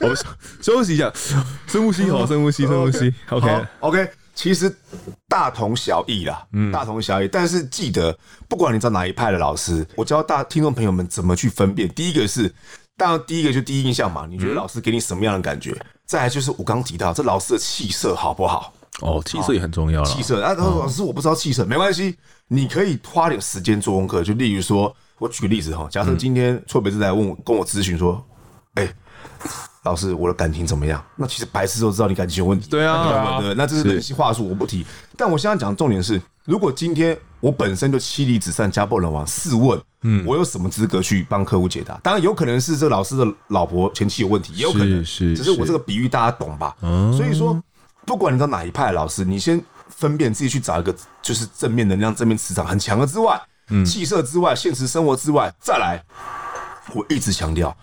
Speaker 1: 我们休息一下，深呼吸，好，深呼吸，深呼吸。
Speaker 2: OK，OK，其实大同小异啦，嗯，大同小异。但是记得，不管你找哪一派的老师，我教大听众朋友们怎么去分辨。第一个是，当然第一个就第一印象嘛，你觉得老师给你什么样的感觉？再来就是我刚提到这老师的气色好不好？
Speaker 1: 哦，气色也很重要了。
Speaker 2: 气色啊，老师我不知道气色，没关系，你可以花点时间做功课。就例如说。我举个例子哈，假设今天错别字来问我，跟我咨询说，哎，老师，我的感情怎么样？那其实白痴都知道你感情有问题。
Speaker 1: 对啊，
Speaker 2: 对，那这是人性话术，我不提。但我现在讲的重点是，如果今天我本身就妻离子散、家破人亡，试问，嗯，我有什么资格去帮客户解答？当然有可能是这老师的老婆前妻有问题，也有可能是，只是我这个比喻大家懂吧？所以说，不管你到哪一派的老师，你先分辨自己去找一个就是正面能量、正面磁场很强的之外。气色之外，现实生活之外，再来，我一直强调，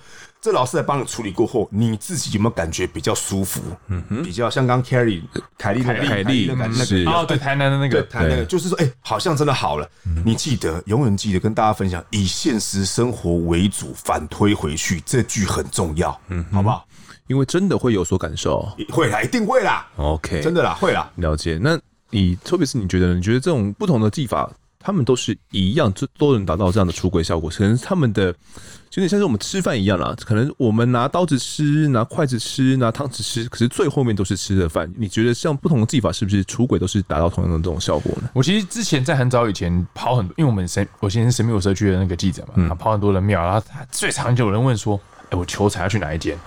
Speaker 2: 这老师来帮你处理过后，你自己有没有感觉比较舒服？嗯哼，比较像刚凯丽、凯丽那个那个
Speaker 3: 哦，对，台南的那个，
Speaker 2: 台南那个，就是说，哎，好像真的好了。你记得，永远记得跟大家分享，以现实生活为主，反推回去，这句很重要，嗯，好不好？
Speaker 1: 因为真的会有所感受，
Speaker 2: 会啦，一定会啦。
Speaker 1: OK，
Speaker 2: 真的啦，会啦。
Speaker 1: 了解。那你特别是你觉得，你觉得这种不同的技法？他们都是一样，就都能达到这样的出轨效果。可能他们的有点像是我们吃饭一样啦。可能我们拿刀子吃，拿筷子吃，拿汤匙吃，可是最后面都是吃的饭。你觉得像不同的技法，是不是出轨都是达到同样的这种效果呢？
Speaker 3: 我其实之前在很早以前跑很多，因为我们神，我现在是神秘有社区的那个记者嘛，他跑很多的庙，然后他最常就有人问说：“哎，我求财要去哪一间？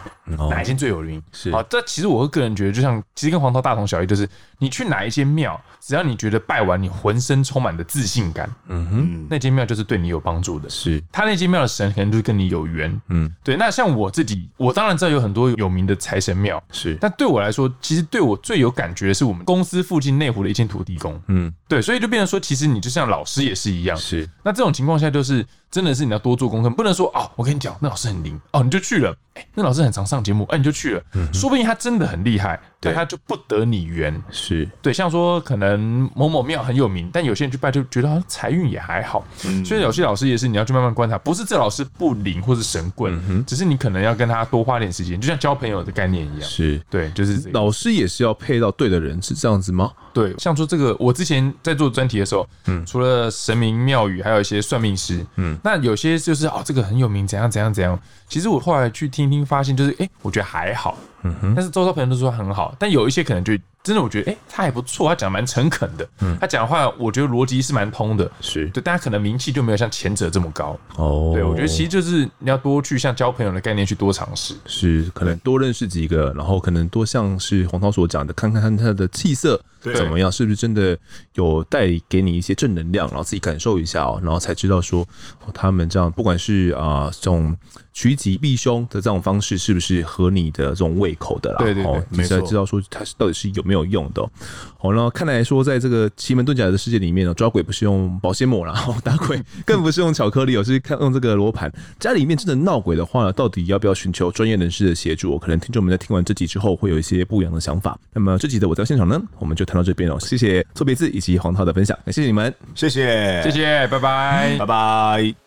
Speaker 3: 哪一间最有名？”是啊，这其实我个人觉得，就像其实跟黄涛大同小异，就是你去哪一间庙。只要你觉得拜完你浑身充满的自信感，嗯哼，那间庙就是对你有帮助的。是，他那间庙的神可能就是跟你有缘，嗯，对。那像我自己，我当然知道有很多有名的财神庙，是。但对我来说，其实对我最有感觉的是我们公司附近内湖的一间土地公，嗯，对。所以就变成说，其实你就像老师也是一样，是。那这种情况下，就是真的是你要多做功课，不能说哦，我跟你讲，那老师很灵哦，你就去了。哎，那老师很常上节目，哎，你就去了，说不定他真的很厉害，但他就不得你缘，是。对。像说可能某某庙很有名，但有些人去拜就觉得好像财运也还好，所以有些老师也是你要去慢慢观察，不是这老师不灵或是神棍，只是你可能要跟他多花点时间，就像交朋友的概念一样，是。对，就是
Speaker 1: 老师也是要配到对的人，是这样子吗？
Speaker 3: 对，像说这个，我之前在做专题的时候，嗯，除了神明庙宇，还有一些算命师，嗯，那有些就是哦，这个很有名，怎样怎样怎样。其实我后来去听听，发现就是，哎，我觉得还好，嗯哼。但是周遭朋友都说很好，但有一些可能就真的我觉得，哎、欸，他还不错，他讲蛮诚恳的，嗯，他讲的话，我觉得逻辑是蛮通的，
Speaker 1: 是。
Speaker 3: 对，大家可能名气就没有像前者这么高，
Speaker 1: 哦，
Speaker 3: 对，我觉得其实就是你要多去像交朋友的概念去多尝试，
Speaker 1: 是可能多认识几个，然后可能多像是黄涛所讲的，看看他的气色怎么样，是不是真的有带给你一些正能量，然后自己感受一下哦，然后才知道说他们这样不管是啊、呃、这种。趋吉避凶的这种方式是不是合你的这种胃口的啦？
Speaker 3: 对对对，
Speaker 1: 哦、你才知道说他是到底是有没有用的、喔。好，那看来说在这个奇门遁甲的世界里面呢，抓鬼不是用保鲜膜然后，打鬼 更不是用巧克力，而是看用这个罗盘。家里面真的闹鬼的话呢，到底要不要寻求专业人士的协助？可能听众们在听完这集之后会有一些不一样的想法。那么这集的我在现场呢，我们就谈到这边了。谢谢错别字以及黄涛的分享，感谢你们，
Speaker 2: 谢谢，
Speaker 3: 谢谢，拜拜，
Speaker 2: 拜拜。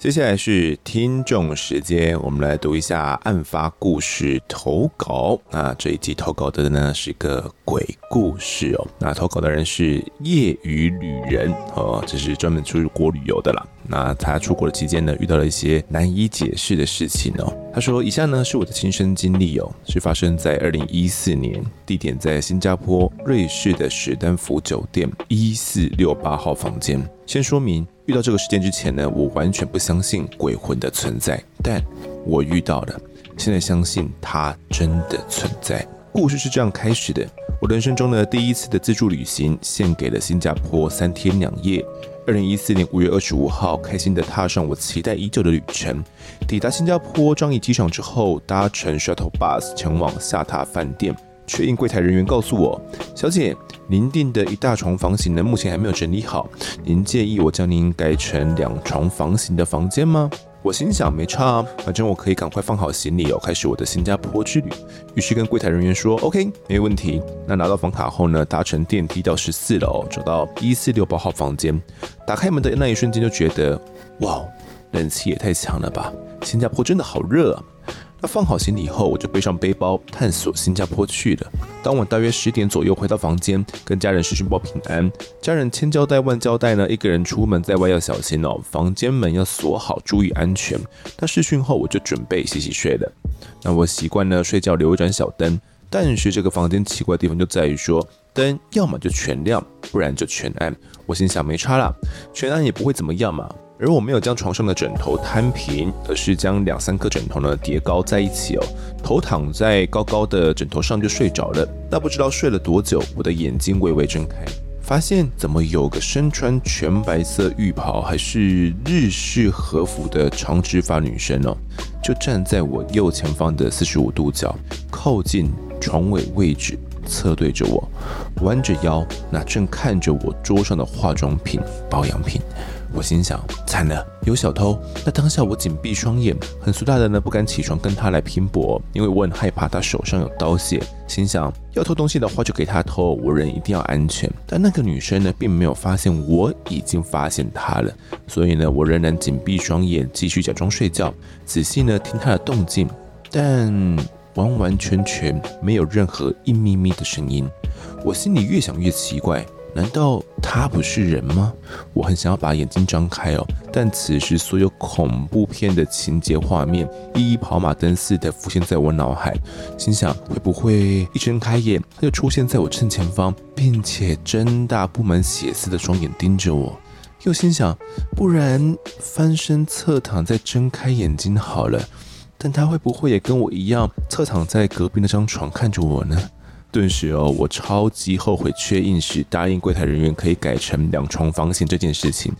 Speaker 1: 接下来是听众时间，我们来读一下案发故事投稿。那这一集投稿的呢是个鬼故事哦。那投稿的人是业余旅人哦，这是专门出国旅游的啦。那他出国的期间呢，遇到了一些难以解释的事情哦。他说：“以下呢是我的亲身经历哦，是发生在二零一四年，地点在新加坡瑞士的史丹福酒店一四六八号房间。先说明。”遇到这个事件之前呢，我完全不相信鬼魂的存在，但我遇到了，现在相信它真的存在。故事是这样开始的：我人生中的第一次的自助旅行，献给了新加坡三天两夜。二零一四年五月二十五号，开心地踏上我期待已久的旅程。抵达新加坡樟宜机场之后，搭乘 shuttle bus 前往下榻饭店。确认柜台人员告诉我：“小姐，您订的一大床房型呢，目前还没有整理好。您介意我将您改成两床房型的房间吗？”我心想没差啊，反正我可以赶快放好行李哦，开始我的新加坡之旅。于是跟柜台人员说：“OK，没问题。”那拿到房卡后呢，搭乘电梯到十四楼，走到一四六八号房间。打开门的那一瞬间就觉得，哇，冷气也太强了吧！新加坡真的好热啊。那放好行李后，我就背上背包探索新加坡去了。当晚大约十点左右回到房间，跟家人视讯报平安。家人千交代万交代呢，一个人出门在外要小心哦，房间门要锁好，注意安全。那视讯后，我就准备洗洗睡了。那我习惯呢，睡觉留一盏小灯，但是这个房间奇怪的地方就在于说，灯要么就全亮，不然就全暗。我心想没差啦，全暗也不会怎么样嘛。而我没有将床上的枕头摊平，而是将两三颗枕头呢叠高在一起哦，头躺在高高的枕头上就睡着了。那不知道睡了多久，我的眼睛微微睁开，发现怎么有个身穿全白色浴袍还是日式和服的长直发女生哦，就站在我右前方的四十五度角，靠近床尾位置，侧对着我，弯着腰，那正看着我桌上的化妆品、保养品。我心想，惨了，有小偷。那当下我紧闭双眼，很苏大的呢，不敢起床跟他来拼搏，因为我很害怕他手上有刀械。心想，要偷东西的话就给他偷，我人一定要安全。但那个女生呢，并没有发现我已经发现她了，所以呢，我仍然紧闭双眼，继续假装睡觉，仔细呢听她的动静，但完完全全没有任何一咪咪的声音。我心里越想越奇怪。难道他不是人吗？我很想要把眼睛张开哦，但此时所有恐怖片的情节画面一一跑马灯似的浮现在我脑海，心想会不会一睁开眼，他就出现在我正前方，并且睁大布满血丝的双眼盯着我？又心想，不然翻身侧躺再睁开眼睛好了，但他会不会也跟我一样侧躺在隔壁那张床看着我呢？顿时哦，我超级后悔缺印时答应柜台人员可以改成两床房型这件事情。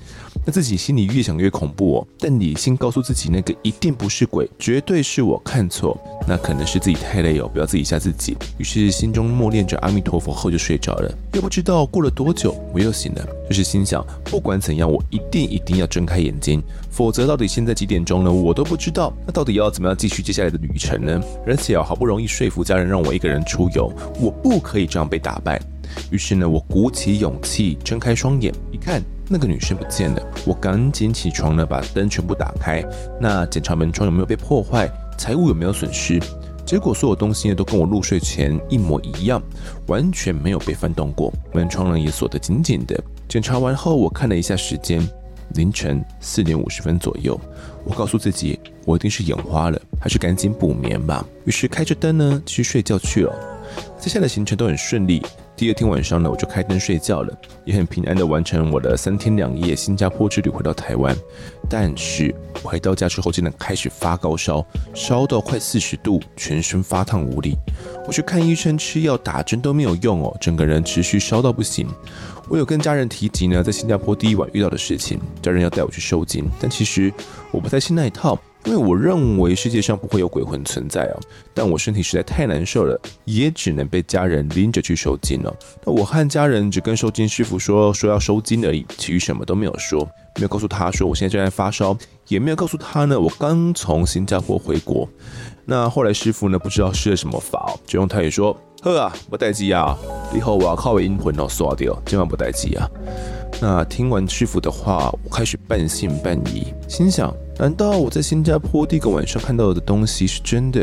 Speaker 1: 那自己心里越想越恐怖哦，但理性告诉自己那个一定不是鬼，绝对是我看错。那可能是自己太累哦，不要自己吓自己。于是心中默念着阿弥陀佛后就睡着了。又不知道过了多久，我又醒了，就是心想不管怎样，我一定一定要睁开眼睛，否则到底现在几点钟呢？我都不知道。那到底要怎么样继续接下来的旅程呢？而且啊，好不容易说服家人让我一个人出游。我不可以这样被打败，于是呢，我鼓起勇气睁开双眼，一看那个女生不见了，我赶紧起床呢，把灯全部打开，那检查门窗有没有被破坏，财物有没有损失，结果所有东西呢都跟我入睡前一模一样，完全没有被翻动过，门窗呢也锁得紧紧的。检查完后，我看了一下时间，凌晨四点五十分左右，我告诉自己，我一定是眼花了，还是赶紧补眠吧。于是开着灯呢，继续睡觉去了。接下来行程都很顺利。第二天晚上呢，我就开灯睡觉了，也很平安的完成我的三天两夜新加坡之旅，回到台湾。但是我回到家之后，竟然开始发高烧，烧到快四十度，全身发烫无力。我去看医生，吃药打针都没有用哦，整个人持续烧到不行。我有跟家人提及呢，在新加坡第一晚遇到的事情，家人要带我去收金，但其实我不太信那一套。因为我认为世界上不会有鬼魂存在啊，但我身体实在太难受了，也只能被家人拎着去收金了。那我和家人只跟收金师傅说说要收金而已，其余什么都没有说，没有告诉他说我现在正在发烧，也没有告诉他呢我刚从新加坡回国。那后来师傅呢不知道施了什么法哦，就用泰语说：“呵啊，不待机啊，以后我要靠阴魂哦刷掉，今晚不待机啊。”那听完师傅的话，我开始半信半疑，心想。难道我在新加坡第一个晚上看到的东西是真的？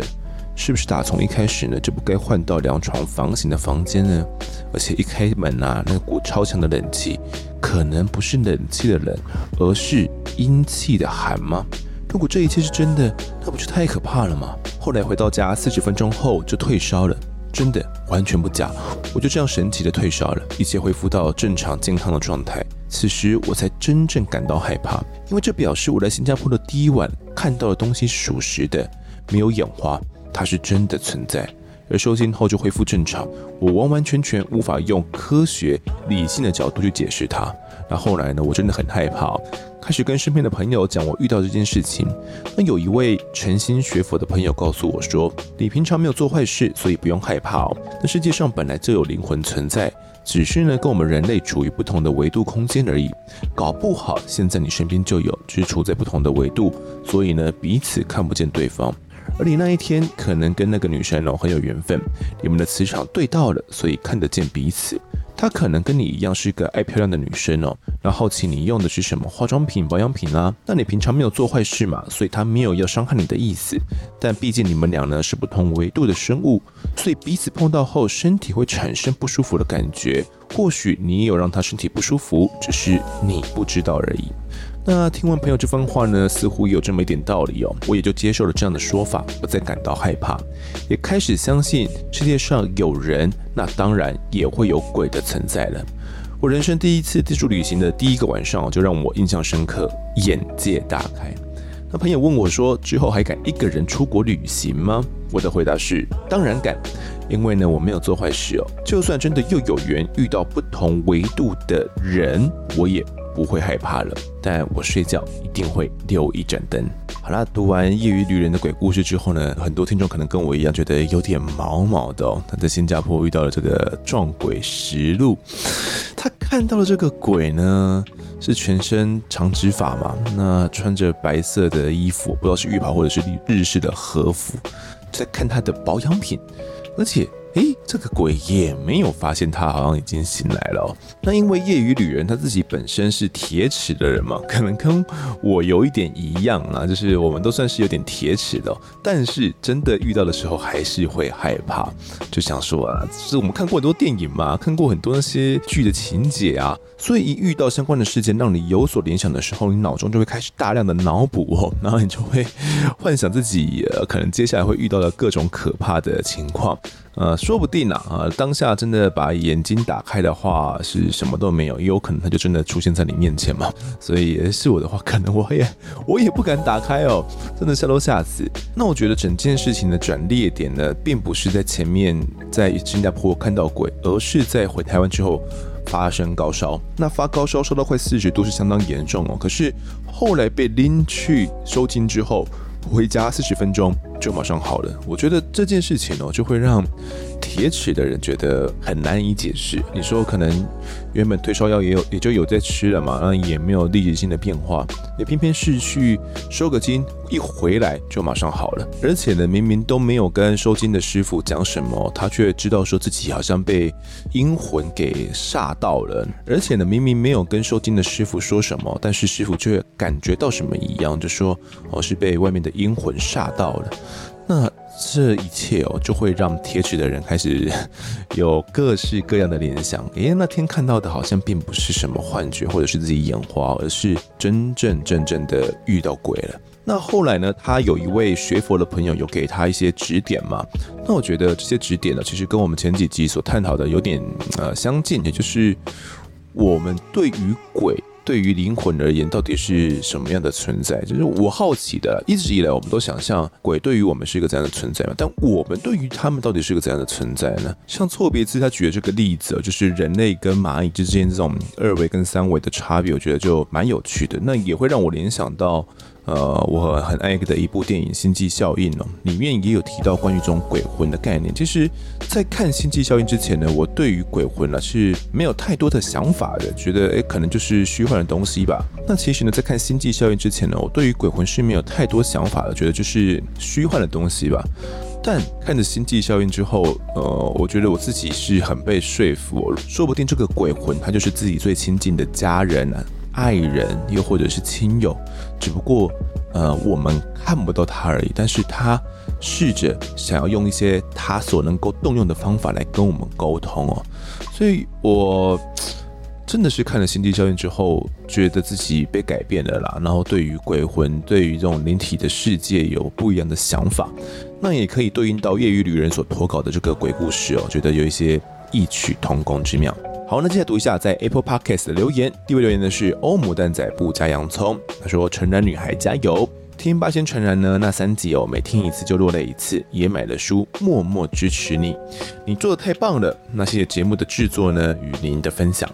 Speaker 1: 是不是打从一开始呢就不该换到两床房型的房间呢？而且一开门啊，那股超强的冷气，可能不是冷气的冷，而是阴气的寒吗？如果这一切是真的，那不就太可怕了吗？后来回到家，四十分钟后就退烧了。真的完全不假，我就这样神奇的退烧了，一切恢复到正常健康的状态。此时我才真正感到害怕，因为这表示我在新加坡的第一晚看到的东西属实的，没有眼花，它是真的存在。而收惊后就恢复正常，我完完全全无法用科学理性的角度去解释它。那后来呢，我真的很害怕，开始跟身边的朋友讲我遇到这件事情。那有一位诚心学佛的朋友告诉我说：“你平常没有做坏事，所以不用害怕哦。那世界上本来就有灵魂存在，只是呢跟我们人类处于不同的维度空间而已。搞不好现在你身边就有，只是处在不同的维度，所以呢彼此看不见对方。而你那一天可能跟那个女生哦很有缘分，你们的磁场对到了，所以看得见彼此。”她可能跟你一样是一个爱漂亮的女生哦，然后好奇你用的是什么化妆品、保养品啊？那你平常没有做坏事嘛，所以她没有要伤害你的意思。但毕竟你们俩呢是不同维度的生物，所以彼此碰到后身体会产生不舒服的感觉。或许你也有让她身体不舒服，只是你不知道而已。那听完朋友这番话呢，似乎有这么一点道理哦，我也就接受了这样的说法，不再感到害怕，也开始相信世界上有人，那当然也会有鬼的存在了。我人生第一次自助旅行的第一个晚上，就让我印象深刻，眼界大开。那朋友问我说，之后还敢一个人出国旅行吗？我的回答是，当然敢，因为呢，我没有做坏事哦，就算真的又有缘遇到不同维度的人，我也。不会害怕了，但我睡觉一定会留一盏灯。好啦，读完业余旅人的鬼故事之后呢，很多听众可能跟我一样觉得有点毛毛的哦。他在新加坡遇到了这个撞鬼实录，他看到了这个鬼呢，是全身长直发嘛，那穿着白色的衣服，不知道是浴袍或者是日式的和服，在看他的保养品，而且。诶，这个鬼也没有发现他好像已经醒来了。那因为业余旅人他自己本身是铁齿的人嘛，可能跟我有一点一样啊，就是我们都算是有点铁齿的。但是真的遇到的时候还是会害怕，就想说啊，是我们看过很多电影嘛，看过很多那些剧的情节啊，所以一遇到相关的事件让你有所联想的时候，你脑中就会开始大量的脑补哦，然后你就会幻想自己可能接下来会遇到的各种可怕的情况。呃，说不定啊，啊，当下真的把眼睛打开的话，是什么都没有，也有可能他就真的出现在你面前嘛。所以是我的话，可能我也 我也不敢打开哦，真的吓都吓死。那我觉得整件事情的转捩点呢，并不是在前面在新加坡看到鬼，而是在回台湾之后发生高烧。那发高烧烧到快四十度是相当严重哦，可是后来被拎去收金之后。回家四十分钟就马上好了，我觉得这件事情哦，就会让铁齿的人觉得很难以解释。你说可能原本退烧药也有也就有在吃了嘛，那也没有立即性的变化，也偏偏是去收个惊，一回来就马上好了。而且呢，明明都没有跟收惊的师傅讲什么，他却知道说自己好像被阴魂给吓到了。而且呢，明明没有跟收惊的师傅说什么，但是师傅却感觉到什么一样，就说哦是被外面的。阴魂吓到了，那这一切哦，就会让铁齿的人开始 有各式各样的联想。诶，那天看到的好像并不是什么幻觉，或者是自己眼花，而是真正真正的遇到鬼了。那后来呢，他有一位学佛的朋友有给他一些指点嘛？那我觉得这些指点呢，其实跟我们前几集所探讨的有点呃相近，也就是我们对于鬼。对于灵魂而言，到底是什么样的存在？就是我好奇的。一直以来，我们都想象鬼对于我们是一个怎样的存在嘛？但我们对于他们到底是个怎样的存在呢？像错别字他举的这个例子，就是人类跟蚂蚁之间这种二维跟三维的差别，我觉得就蛮有趣的。那也会让我联想到。呃，我很爱的一部电影《星际效应》哦，里面也有提到关于这种鬼魂的概念。其实，在看《星际效应》之前呢，我对于鬼魂呢是没有太多的想法的，觉得诶可能就是虚幻的东西吧。那其实呢，在看《星际效应》之前呢，我对于鬼魂是没有太多想法的，觉得就是虚幻的东西吧。但看着《星际效应》之后，呃，我觉得我自己是很被说服，说不定这个鬼魂他就是自己最亲近的家人啊。爱人，又或者是亲友，只不过，呃，我们看不到他而已。但是他试着想要用一些他所能够动用的方法来跟我们沟通哦。所以我真的是看了《星际效应》之后，觉得自己被改变了啦。然后对于鬼魂，对于这种灵体的世界有不一样的想法。那也可以对应到业余旅人所投稿的这个鬼故事哦，觉得有一些异曲同工之妙。好，那接下来读一下在 Apple Podcast 的留言。第一位留言的是欧姆蛋仔不加洋葱，他说：“诚然女孩加油，听八仙传染呢那三集哦，每听一次就落泪一次，也买了书，默默支持你，你做的太棒了。那谢谢节目的制作呢与您的分享。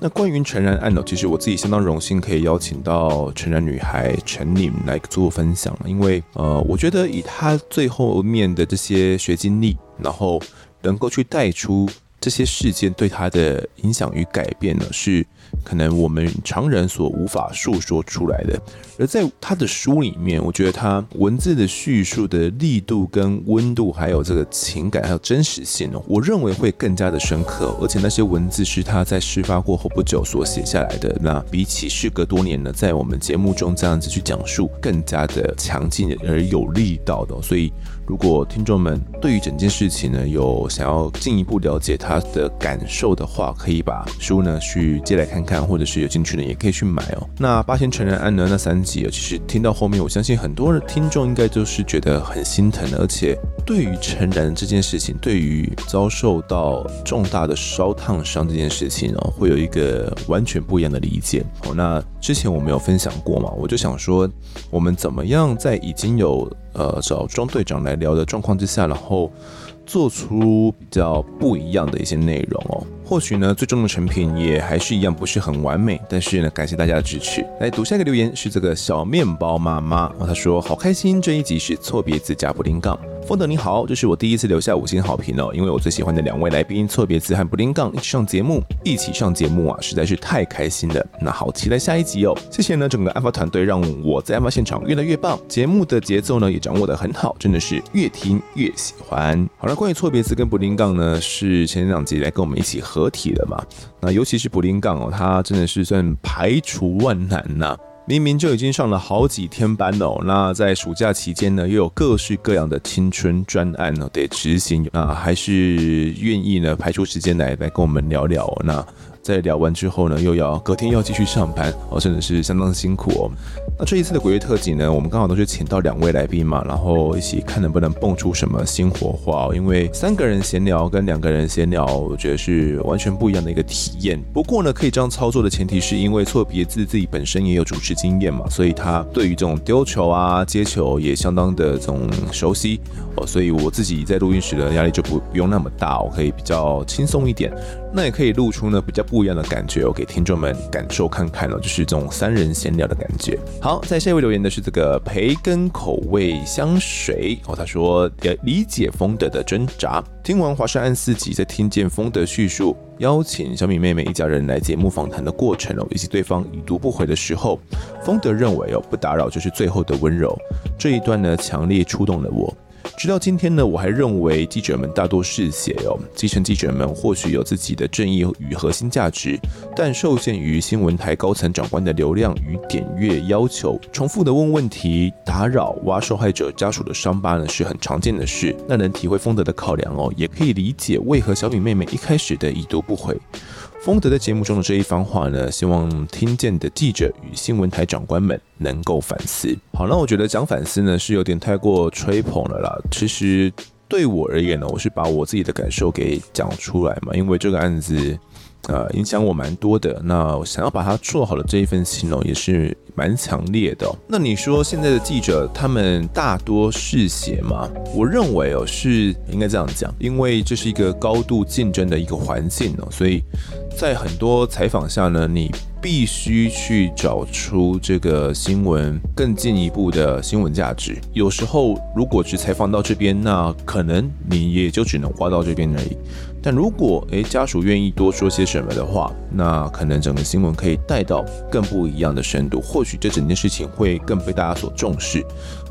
Speaker 1: 那关于诚然案哦，其实我自己相当荣幸可以邀请到诚然女孩陈宁来做分享，因为呃，我觉得以她最后面的这些学经历，然后能够去带出。这些事件对他的影响与改变呢，是可能我们常人所无法述说出来的。而在他的书里面，我觉得他文字的叙述的力度跟温度，还有这个情感，还有真实性哦，我认为会更加的深刻。而且那些文字是他在事发过后不久所写下来的，那比起事隔多年呢，在我们节目中这样子去讲述，更加的强劲而有力道的。所以。如果听众们对于整件事情呢，有想要进一步了解他的感受的话，可以把书呢去借来看看，或者是有兴趣的也可以去买哦。那八仙传染案呢，那三集其实听到后面，我相信很多的听众应该都是觉得很心疼的，而且对于成人这件事情，对于遭受到重大的烧烫伤这件事情哦，会有一个完全不一样的理解哦。那之前我们有分享过嘛，我就想说，我们怎么样在已经有。呃，找庄队长来聊的状况之下，然后做出比较不一样的一些内容哦。或许呢，最终的成品也还是一样不是很完美，但是呢，感谢大家的支持。来读下一个留言是这个小面包妈妈，她说好开心，这一集是错别字加布林杠。丰德你好，这是我第一次留下五星好评哦，因为我最喜欢的两位来宾错别字和布林杠一起上节目，一起上节目啊，实在是太开心了。那好期待下一集哦，谢谢呢，整个案发团队让我在案发现场越来越棒，节目的节奏呢也掌握得很好，真的是越听越喜欢。好了，关于错别字跟布林杠呢，是前两集来跟我们一起合合体的嘛，那尤其是布林杠哦，他真的是算排除万难呐、明明就已经上了好几天班了哦，那在暑假期间呢，又有各式各样的青春专案呢得执行，那还是愿意呢排出时间来来跟我们聊聊哦。那在聊完之后呢，又要隔天又要继续上班哦，真的是相当辛苦哦。那这一次的鬼月特辑呢，我们刚好都是请到两位来宾嘛，然后一起看能不能蹦出什么新火花哦。因为三个人闲聊跟两个人闲聊，我觉得是完全不一样的一个体验。不过呢，可以这样操作的前提是因为错别字自己本身也有主持经验嘛，所以他对于这种丢球啊、接球也相当的这种熟悉哦，所以我自己在录音室的压力就不不用那么大，我可以比较轻松一点。那也可以露出呢比较不一样的感觉，我给听众们感受看看哦，就是这种三人闲聊的感觉。好，在下一位留言的是这个培根口味香水哦，他说理解丰德的挣扎。听完华山案四集，在听见丰德叙述邀请小米妹妹一家人来节目访谈的过程哦，以及对方已读不回的时候，丰德认为哦不打扰就是最后的温柔。这一段呢强烈触动了我。直到今天呢，我还认为记者们大多嗜血哦。基层记者们或许有自己的正义与核心价值，但受限于新闻台高层长官的流量与点阅要求，重复的问问题、打扰、挖受害者家属的伤疤呢，是很常见的事。那能体会丰德的考量哦，也可以理解为何小米妹妹一开始的已读不回。丰德在节目中的这一番话呢，希望听见的记者与新闻台长官们能够反思。好，那我觉得讲反思呢是有点太过吹捧了啦。其实对我而言呢，我是把我自己的感受给讲出来嘛，因为这个案子。呃，影响我蛮多的。那我想要把它做好的这一份心哦，也是蛮强烈的。那你说现在的记者他们大多嗜血吗？我认为哦，是应该这样讲，因为这是一个高度竞争的一个环境哦，所以在很多采访下呢，你必须去找出这个新闻更进一步的新闻价值。有时候如果只采访到这边，那可能你也就只能挖到这边而已。但如果诶家属愿意多说些什么的话，那可能整个新闻可以带到更不一样的深度，或许这整件事情会更被大家所重视。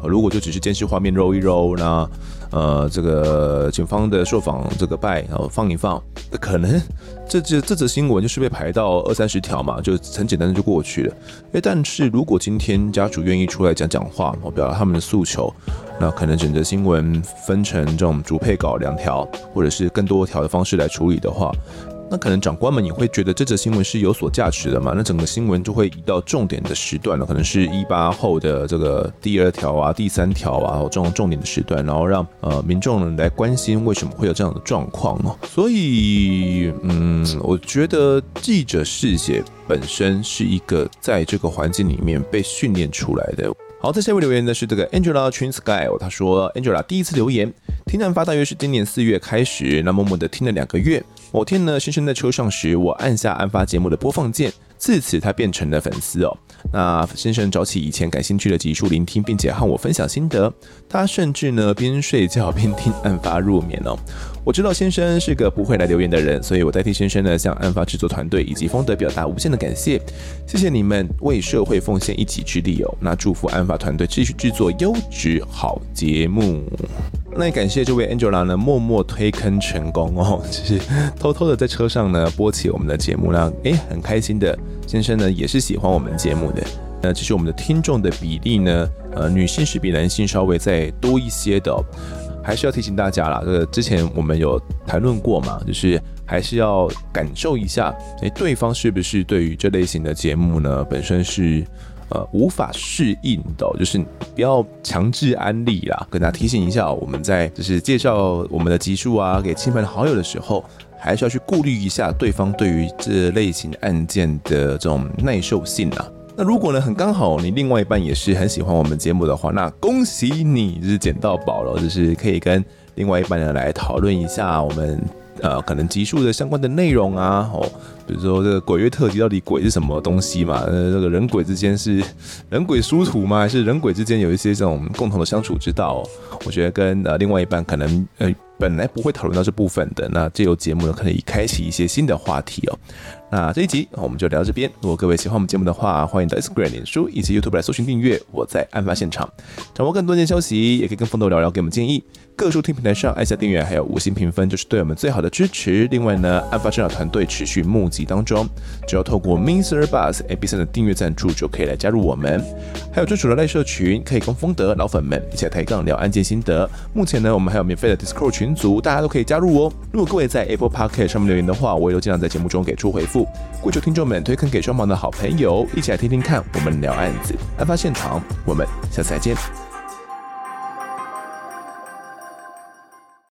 Speaker 1: 如果就只是监视画面揉一揉，那呃这个警方的受访这个拜然后放一放，可能这这这则新闻就是被排到二三十条嘛，就很简单的就过去了。诶，但是如果今天家属愿意出来讲讲话，我表达他们的诉求。那可能整个新闻分成这种主配稿两条，或者是更多条的方式来处理的话，那可能长官们也会觉得这则新闻是有所价值的嘛？那整个新闻就会移到重点的时段了，可能是一八后的这个第二条啊、第三条啊这种重点的时段，然后让呃民众来关心为什么会有这样的状况哦。所以，嗯，我觉得记者嗜血本身是一个在这个环境里面被训练出来的。好，在下位留言的是这个 Angela Twin Sky，他说 Angela 第一次留言，听案发大约是今年四月开始，那默默的听了两个月。某天呢，先生在车上时，我按下案发节目的播放键。自此，他变成了粉丝哦。那先生找起以前感兴趣的集数聆听，并且和我分享心得。他甚至呢边睡觉边听案发入眠哦。我知道先生是个不会来留言的人，所以我代替先生呢向案发制作团队以及丰德表达无限的感谢。谢谢你们为社会奉献一己之力哦。那祝福案发团队继续制作优质好节目。那也感谢这位 Angela 呢默默推坑成功哦，就是偷偷的在车上呢播起我们的节目，那诶很开心的。先生呢也是喜欢我们节目的，那其实我们的听众的比例呢，呃，女性是比男性稍微再多一些的，还是要提醒大家啦，这个之前我们有谈论过嘛，就是还是要感受一下，诶，对方是不是对于这类型的节目呢本身是呃无法适应的，就是不要强制安利啦，跟大家提醒一下，我们在就是介绍我们的集数啊给亲朋好友的时候。还是要去顾虑一下对方对于这类型案件的这种耐受性啊。那如果呢，很刚好你另外一半也是很喜欢我们节目的话，那恭喜你，就是捡到宝了，就是可以跟另外一半呢来讨论一下我们呃可能集数的相关的内容啊，哦，比如说这个鬼月特辑到底鬼是什么东西嘛？呃，这个人鬼之间是人鬼殊途吗？还是人鬼之间有一些这种共同的相处之道？我觉得跟呃另外一半可能呃。本来不会讨论到这部分的，那这有节目呢，可以开启一些新的话题哦。那这一集我们就聊到这边。如果各位喜欢我们节目的话，欢迎到 Instagram、脸书以及 YouTube 来搜寻订阅。我在案发现场，掌握更多件消息，也可以跟风德聊聊，给我们建议。各收听平台上按下订阅，还有五星评分，就是对我们最好的支持。另外呢，案发现场团队持续募集当中，只要透过 Mr. Bus ABC 的订阅赞助，就可以来加入我们。还有专属的赖社群，可以跟风德老粉们一起抬杠聊案件心得。目前呢，我们还有免费的 Discord 群组，大家都可以加入哦。如果各位在 Apple Podcast 上面留言的话，我也都尽量在节目中给出回复。跪求听众们推坑给双方的好朋友，一起来听听看我们聊案子。案发现场，我们下次再见。